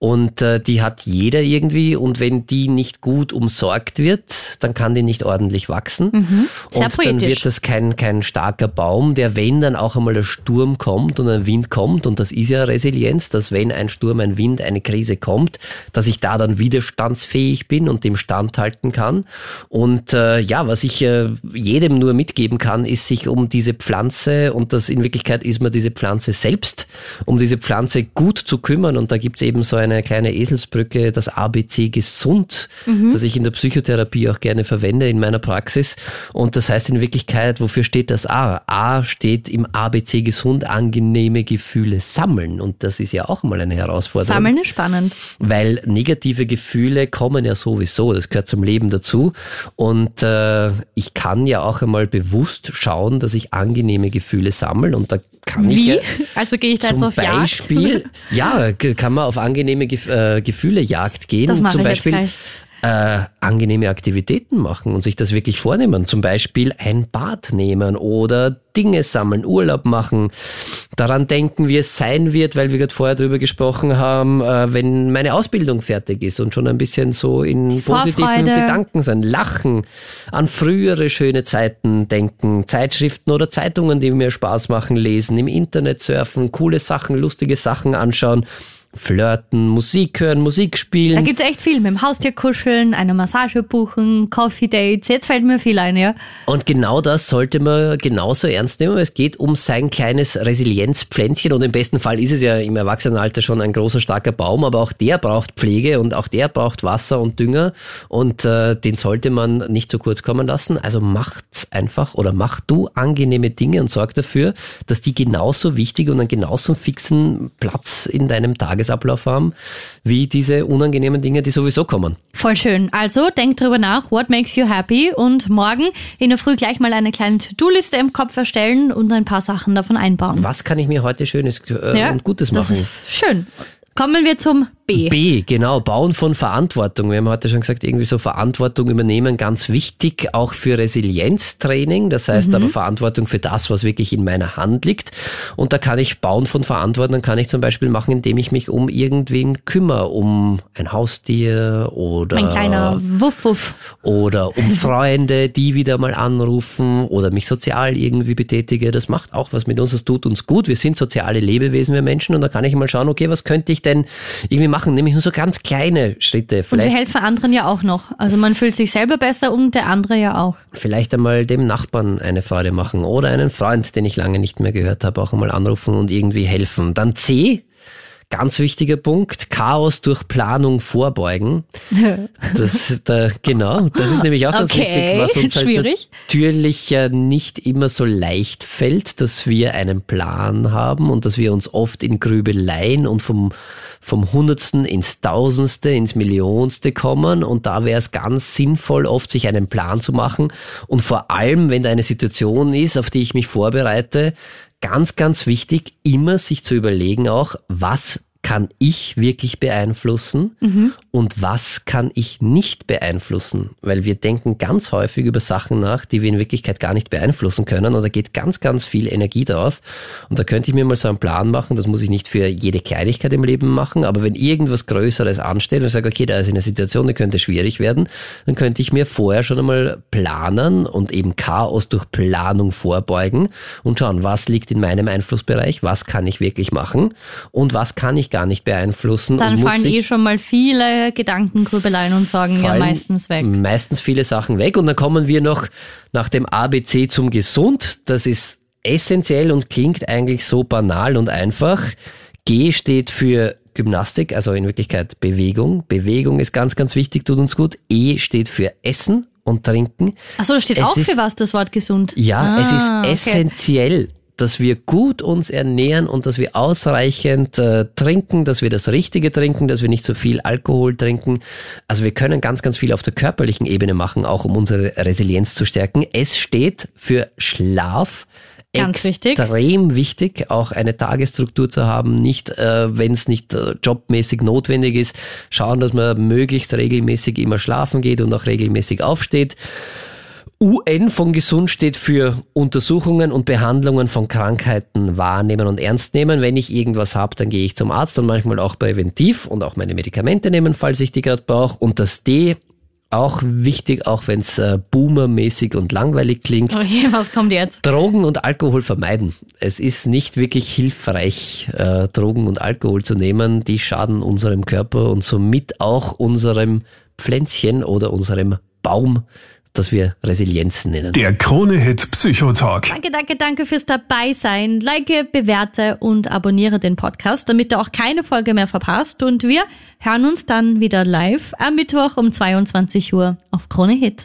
Und äh, die hat jeder irgendwie und wenn die nicht gut umsorgt wird, dann kann die nicht ordentlich wachsen. Mhm. Sehr und poetisch. dann wird das kein, kein starker Baum, der wenn dann auch einmal der Sturm kommt und ein Wind kommt, und das ist ja Resilienz, dass wenn ein Sturm, ein Wind, eine Krise kommt, dass ich da dann widerstandsfähig bin und dem standhalten kann. Und äh, ja, was ich äh, jedem nur mitgeben kann, ist sich um diese Pflanze, und das in Wirklichkeit ist man diese Pflanze selbst, um diese Pflanze gut zu kümmern. Und da gibt's eben so eine eine kleine Eselsbrücke, das ABC gesund, mhm. das ich in der Psychotherapie auch gerne verwende in meiner Praxis. Und das heißt in Wirklichkeit, wofür steht das A? A steht im ABC gesund, angenehme Gefühle sammeln. Und das ist ja auch mal eine Herausforderung. Sammeln ist spannend. Weil negative Gefühle kommen ja sowieso, das gehört zum Leben dazu. Und äh, ich kann ja auch einmal bewusst schauen, dass ich angenehme Gefühle sammle. Und da kann Wie? ich ja also gehe ich da jetzt auf Beispiel, Jagd? ja, kann man auf angenehme Gef äh, Gefühle Jagd gehen. Das Zum Beispiel äh, angenehme Aktivitäten machen und sich das wirklich vornehmen. Zum Beispiel ein Bad nehmen oder Dinge sammeln, Urlaub machen. Daran denken, wie es sein wird, weil wir gerade vorher drüber gesprochen haben, äh, wenn meine Ausbildung fertig ist und schon ein bisschen so in positiven Gedanken sein. Lachen, an frühere schöne Zeiten denken, Zeitschriften oder Zeitungen, die mir Spaß machen, lesen, im Internet surfen, coole Sachen, lustige Sachen anschauen flirten, Musik hören, Musik spielen. Da gibt's echt viel. Mit dem Haustier kuscheln, eine Massage buchen, Coffee Dates. Jetzt fällt mir viel ein, ja. Und genau das sollte man genauso ernst nehmen. Es geht um sein kleines Resilienzpflänzchen und im besten Fall ist es ja im Erwachsenenalter schon ein großer, starker Baum, aber auch der braucht Pflege und auch der braucht Wasser und Dünger und äh, den sollte man nicht zu kurz kommen lassen. Also macht einfach oder mach du angenehme Dinge und sorg dafür, dass die genauso wichtig und einen genauso fixen Platz in deinem Tages Tagesablauf haben, wie diese unangenehmen Dinge, die sowieso kommen. Voll schön. Also denk drüber nach, what makes you happy und morgen in der Früh gleich mal eine kleine To-Do-Liste im Kopf erstellen und ein paar Sachen davon einbauen. Was kann ich mir heute Schönes äh, ja, und Gutes machen? Das ist schön. Kommen wir zum B. B, genau, Bauen von Verantwortung. Wir haben heute schon gesagt, irgendwie so Verantwortung übernehmen, ganz wichtig, auch für Resilienztraining. Das heißt mhm. aber Verantwortung für das, was wirklich in meiner Hand liegt. Und da kann ich Bauen von Verantwortung, kann ich zum Beispiel machen, indem ich mich um irgendwen kümmere, um ein Haustier oder. Mein kleiner Wuff, Wuff. Oder um Freunde, die wieder mal anrufen oder mich sozial irgendwie betätige. Das macht auch was mit uns, das tut uns gut. Wir sind soziale Lebewesen, wir Menschen. Und da kann ich mal schauen, okay, was könnte ich denn irgendwie machen? Nämlich nur so ganz kleine Schritte. Vielleicht, und wir helfen anderen ja auch noch. Also man fühlt sich selber besser und der andere ja auch. Vielleicht einmal dem Nachbarn eine Freude machen oder einen Freund, den ich lange nicht mehr gehört habe, auch einmal anrufen und irgendwie helfen. Dann C, Ganz wichtiger Punkt, Chaos durch Planung vorbeugen. Das, da, genau, das ist nämlich auch ganz okay. wichtig, was uns halt natürlich nicht immer so leicht fällt, dass wir einen Plan haben und dass wir uns oft in Grübeleien und vom, vom Hundertsten ins Tausendste, ins Millionste kommen. Und da wäre es ganz sinnvoll, oft sich einen Plan zu machen. Und vor allem, wenn da eine Situation ist, auf die ich mich vorbereite, ganz, ganz wichtig, immer sich zu überlegen auch, was kann ich wirklich beeinflussen mhm. und was kann ich nicht beeinflussen? Weil wir denken ganz häufig über Sachen nach, die wir in Wirklichkeit gar nicht beeinflussen können und da geht ganz, ganz viel Energie drauf. Und da könnte ich mir mal so einen Plan machen, das muss ich nicht für jede Kleinigkeit im Leben machen, aber wenn irgendwas Größeres ansteht und ich sage, okay, da ist eine Situation, die könnte schwierig werden, dann könnte ich mir vorher schon einmal planen und eben Chaos durch Planung vorbeugen und schauen, was liegt in meinem Einflussbereich, was kann ich wirklich machen und was kann ich gar nicht beeinflussen. Dann fallen eh schon mal viele Gedankengrübeleien und Sorgen ja meistens weg. Meistens viele Sachen weg und dann kommen wir noch nach dem ABC zum Gesund. Das ist essentiell und klingt eigentlich so banal und einfach. G steht für Gymnastik, also in Wirklichkeit Bewegung. Bewegung ist ganz, ganz wichtig, tut uns gut. E steht für Essen und Trinken. Achso, das steht es auch ist, für was, das Wort gesund. Ja, ah, es ist ah, essentiell. Okay dass wir gut uns ernähren und dass wir ausreichend äh, trinken, dass wir das Richtige trinken, dass wir nicht zu so viel Alkohol trinken. Also wir können ganz, ganz viel auf der körperlichen Ebene machen, auch um unsere Resilienz zu stärken. Es steht für Schlaf. Ganz extrem wichtig. wichtig, auch eine Tagesstruktur zu haben, nicht, äh, wenn es nicht äh, jobmäßig notwendig ist, schauen, dass man möglichst regelmäßig immer schlafen geht und auch regelmäßig aufsteht. UN von gesund steht für Untersuchungen und Behandlungen von Krankheiten wahrnehmen und ernst nehmen. Wenn ich irgendwas habe, dann gehe ich zum Arzt und manchmal auch präventiv und auch meine Medikamente nehmen, falls ich die gerade brauche. Und das D, auch wichtig, auch wenn es äh, boomermäßig und langweilig klingt. Okay, was kommt jetzt? Drogen und Alkohol vermeiden. Es ist nicht wirklich hilfreich, äh, Drogen und Alkohol zu nehmen. Die schaden unserem Körper und somit auch unserem Pflänzchen oder unserem Baum, das wir Resilienz nennen. Der Krone-Hit Psychotalk. Danke, danke, danke fürs Dabeisein. Like, bewerte und abonniere den Podcast, damit du auch keine Folge mehr verpasst. Und wir hören uns dann wieder live am Mittwoch um 22 Uhr auf Krone Hit.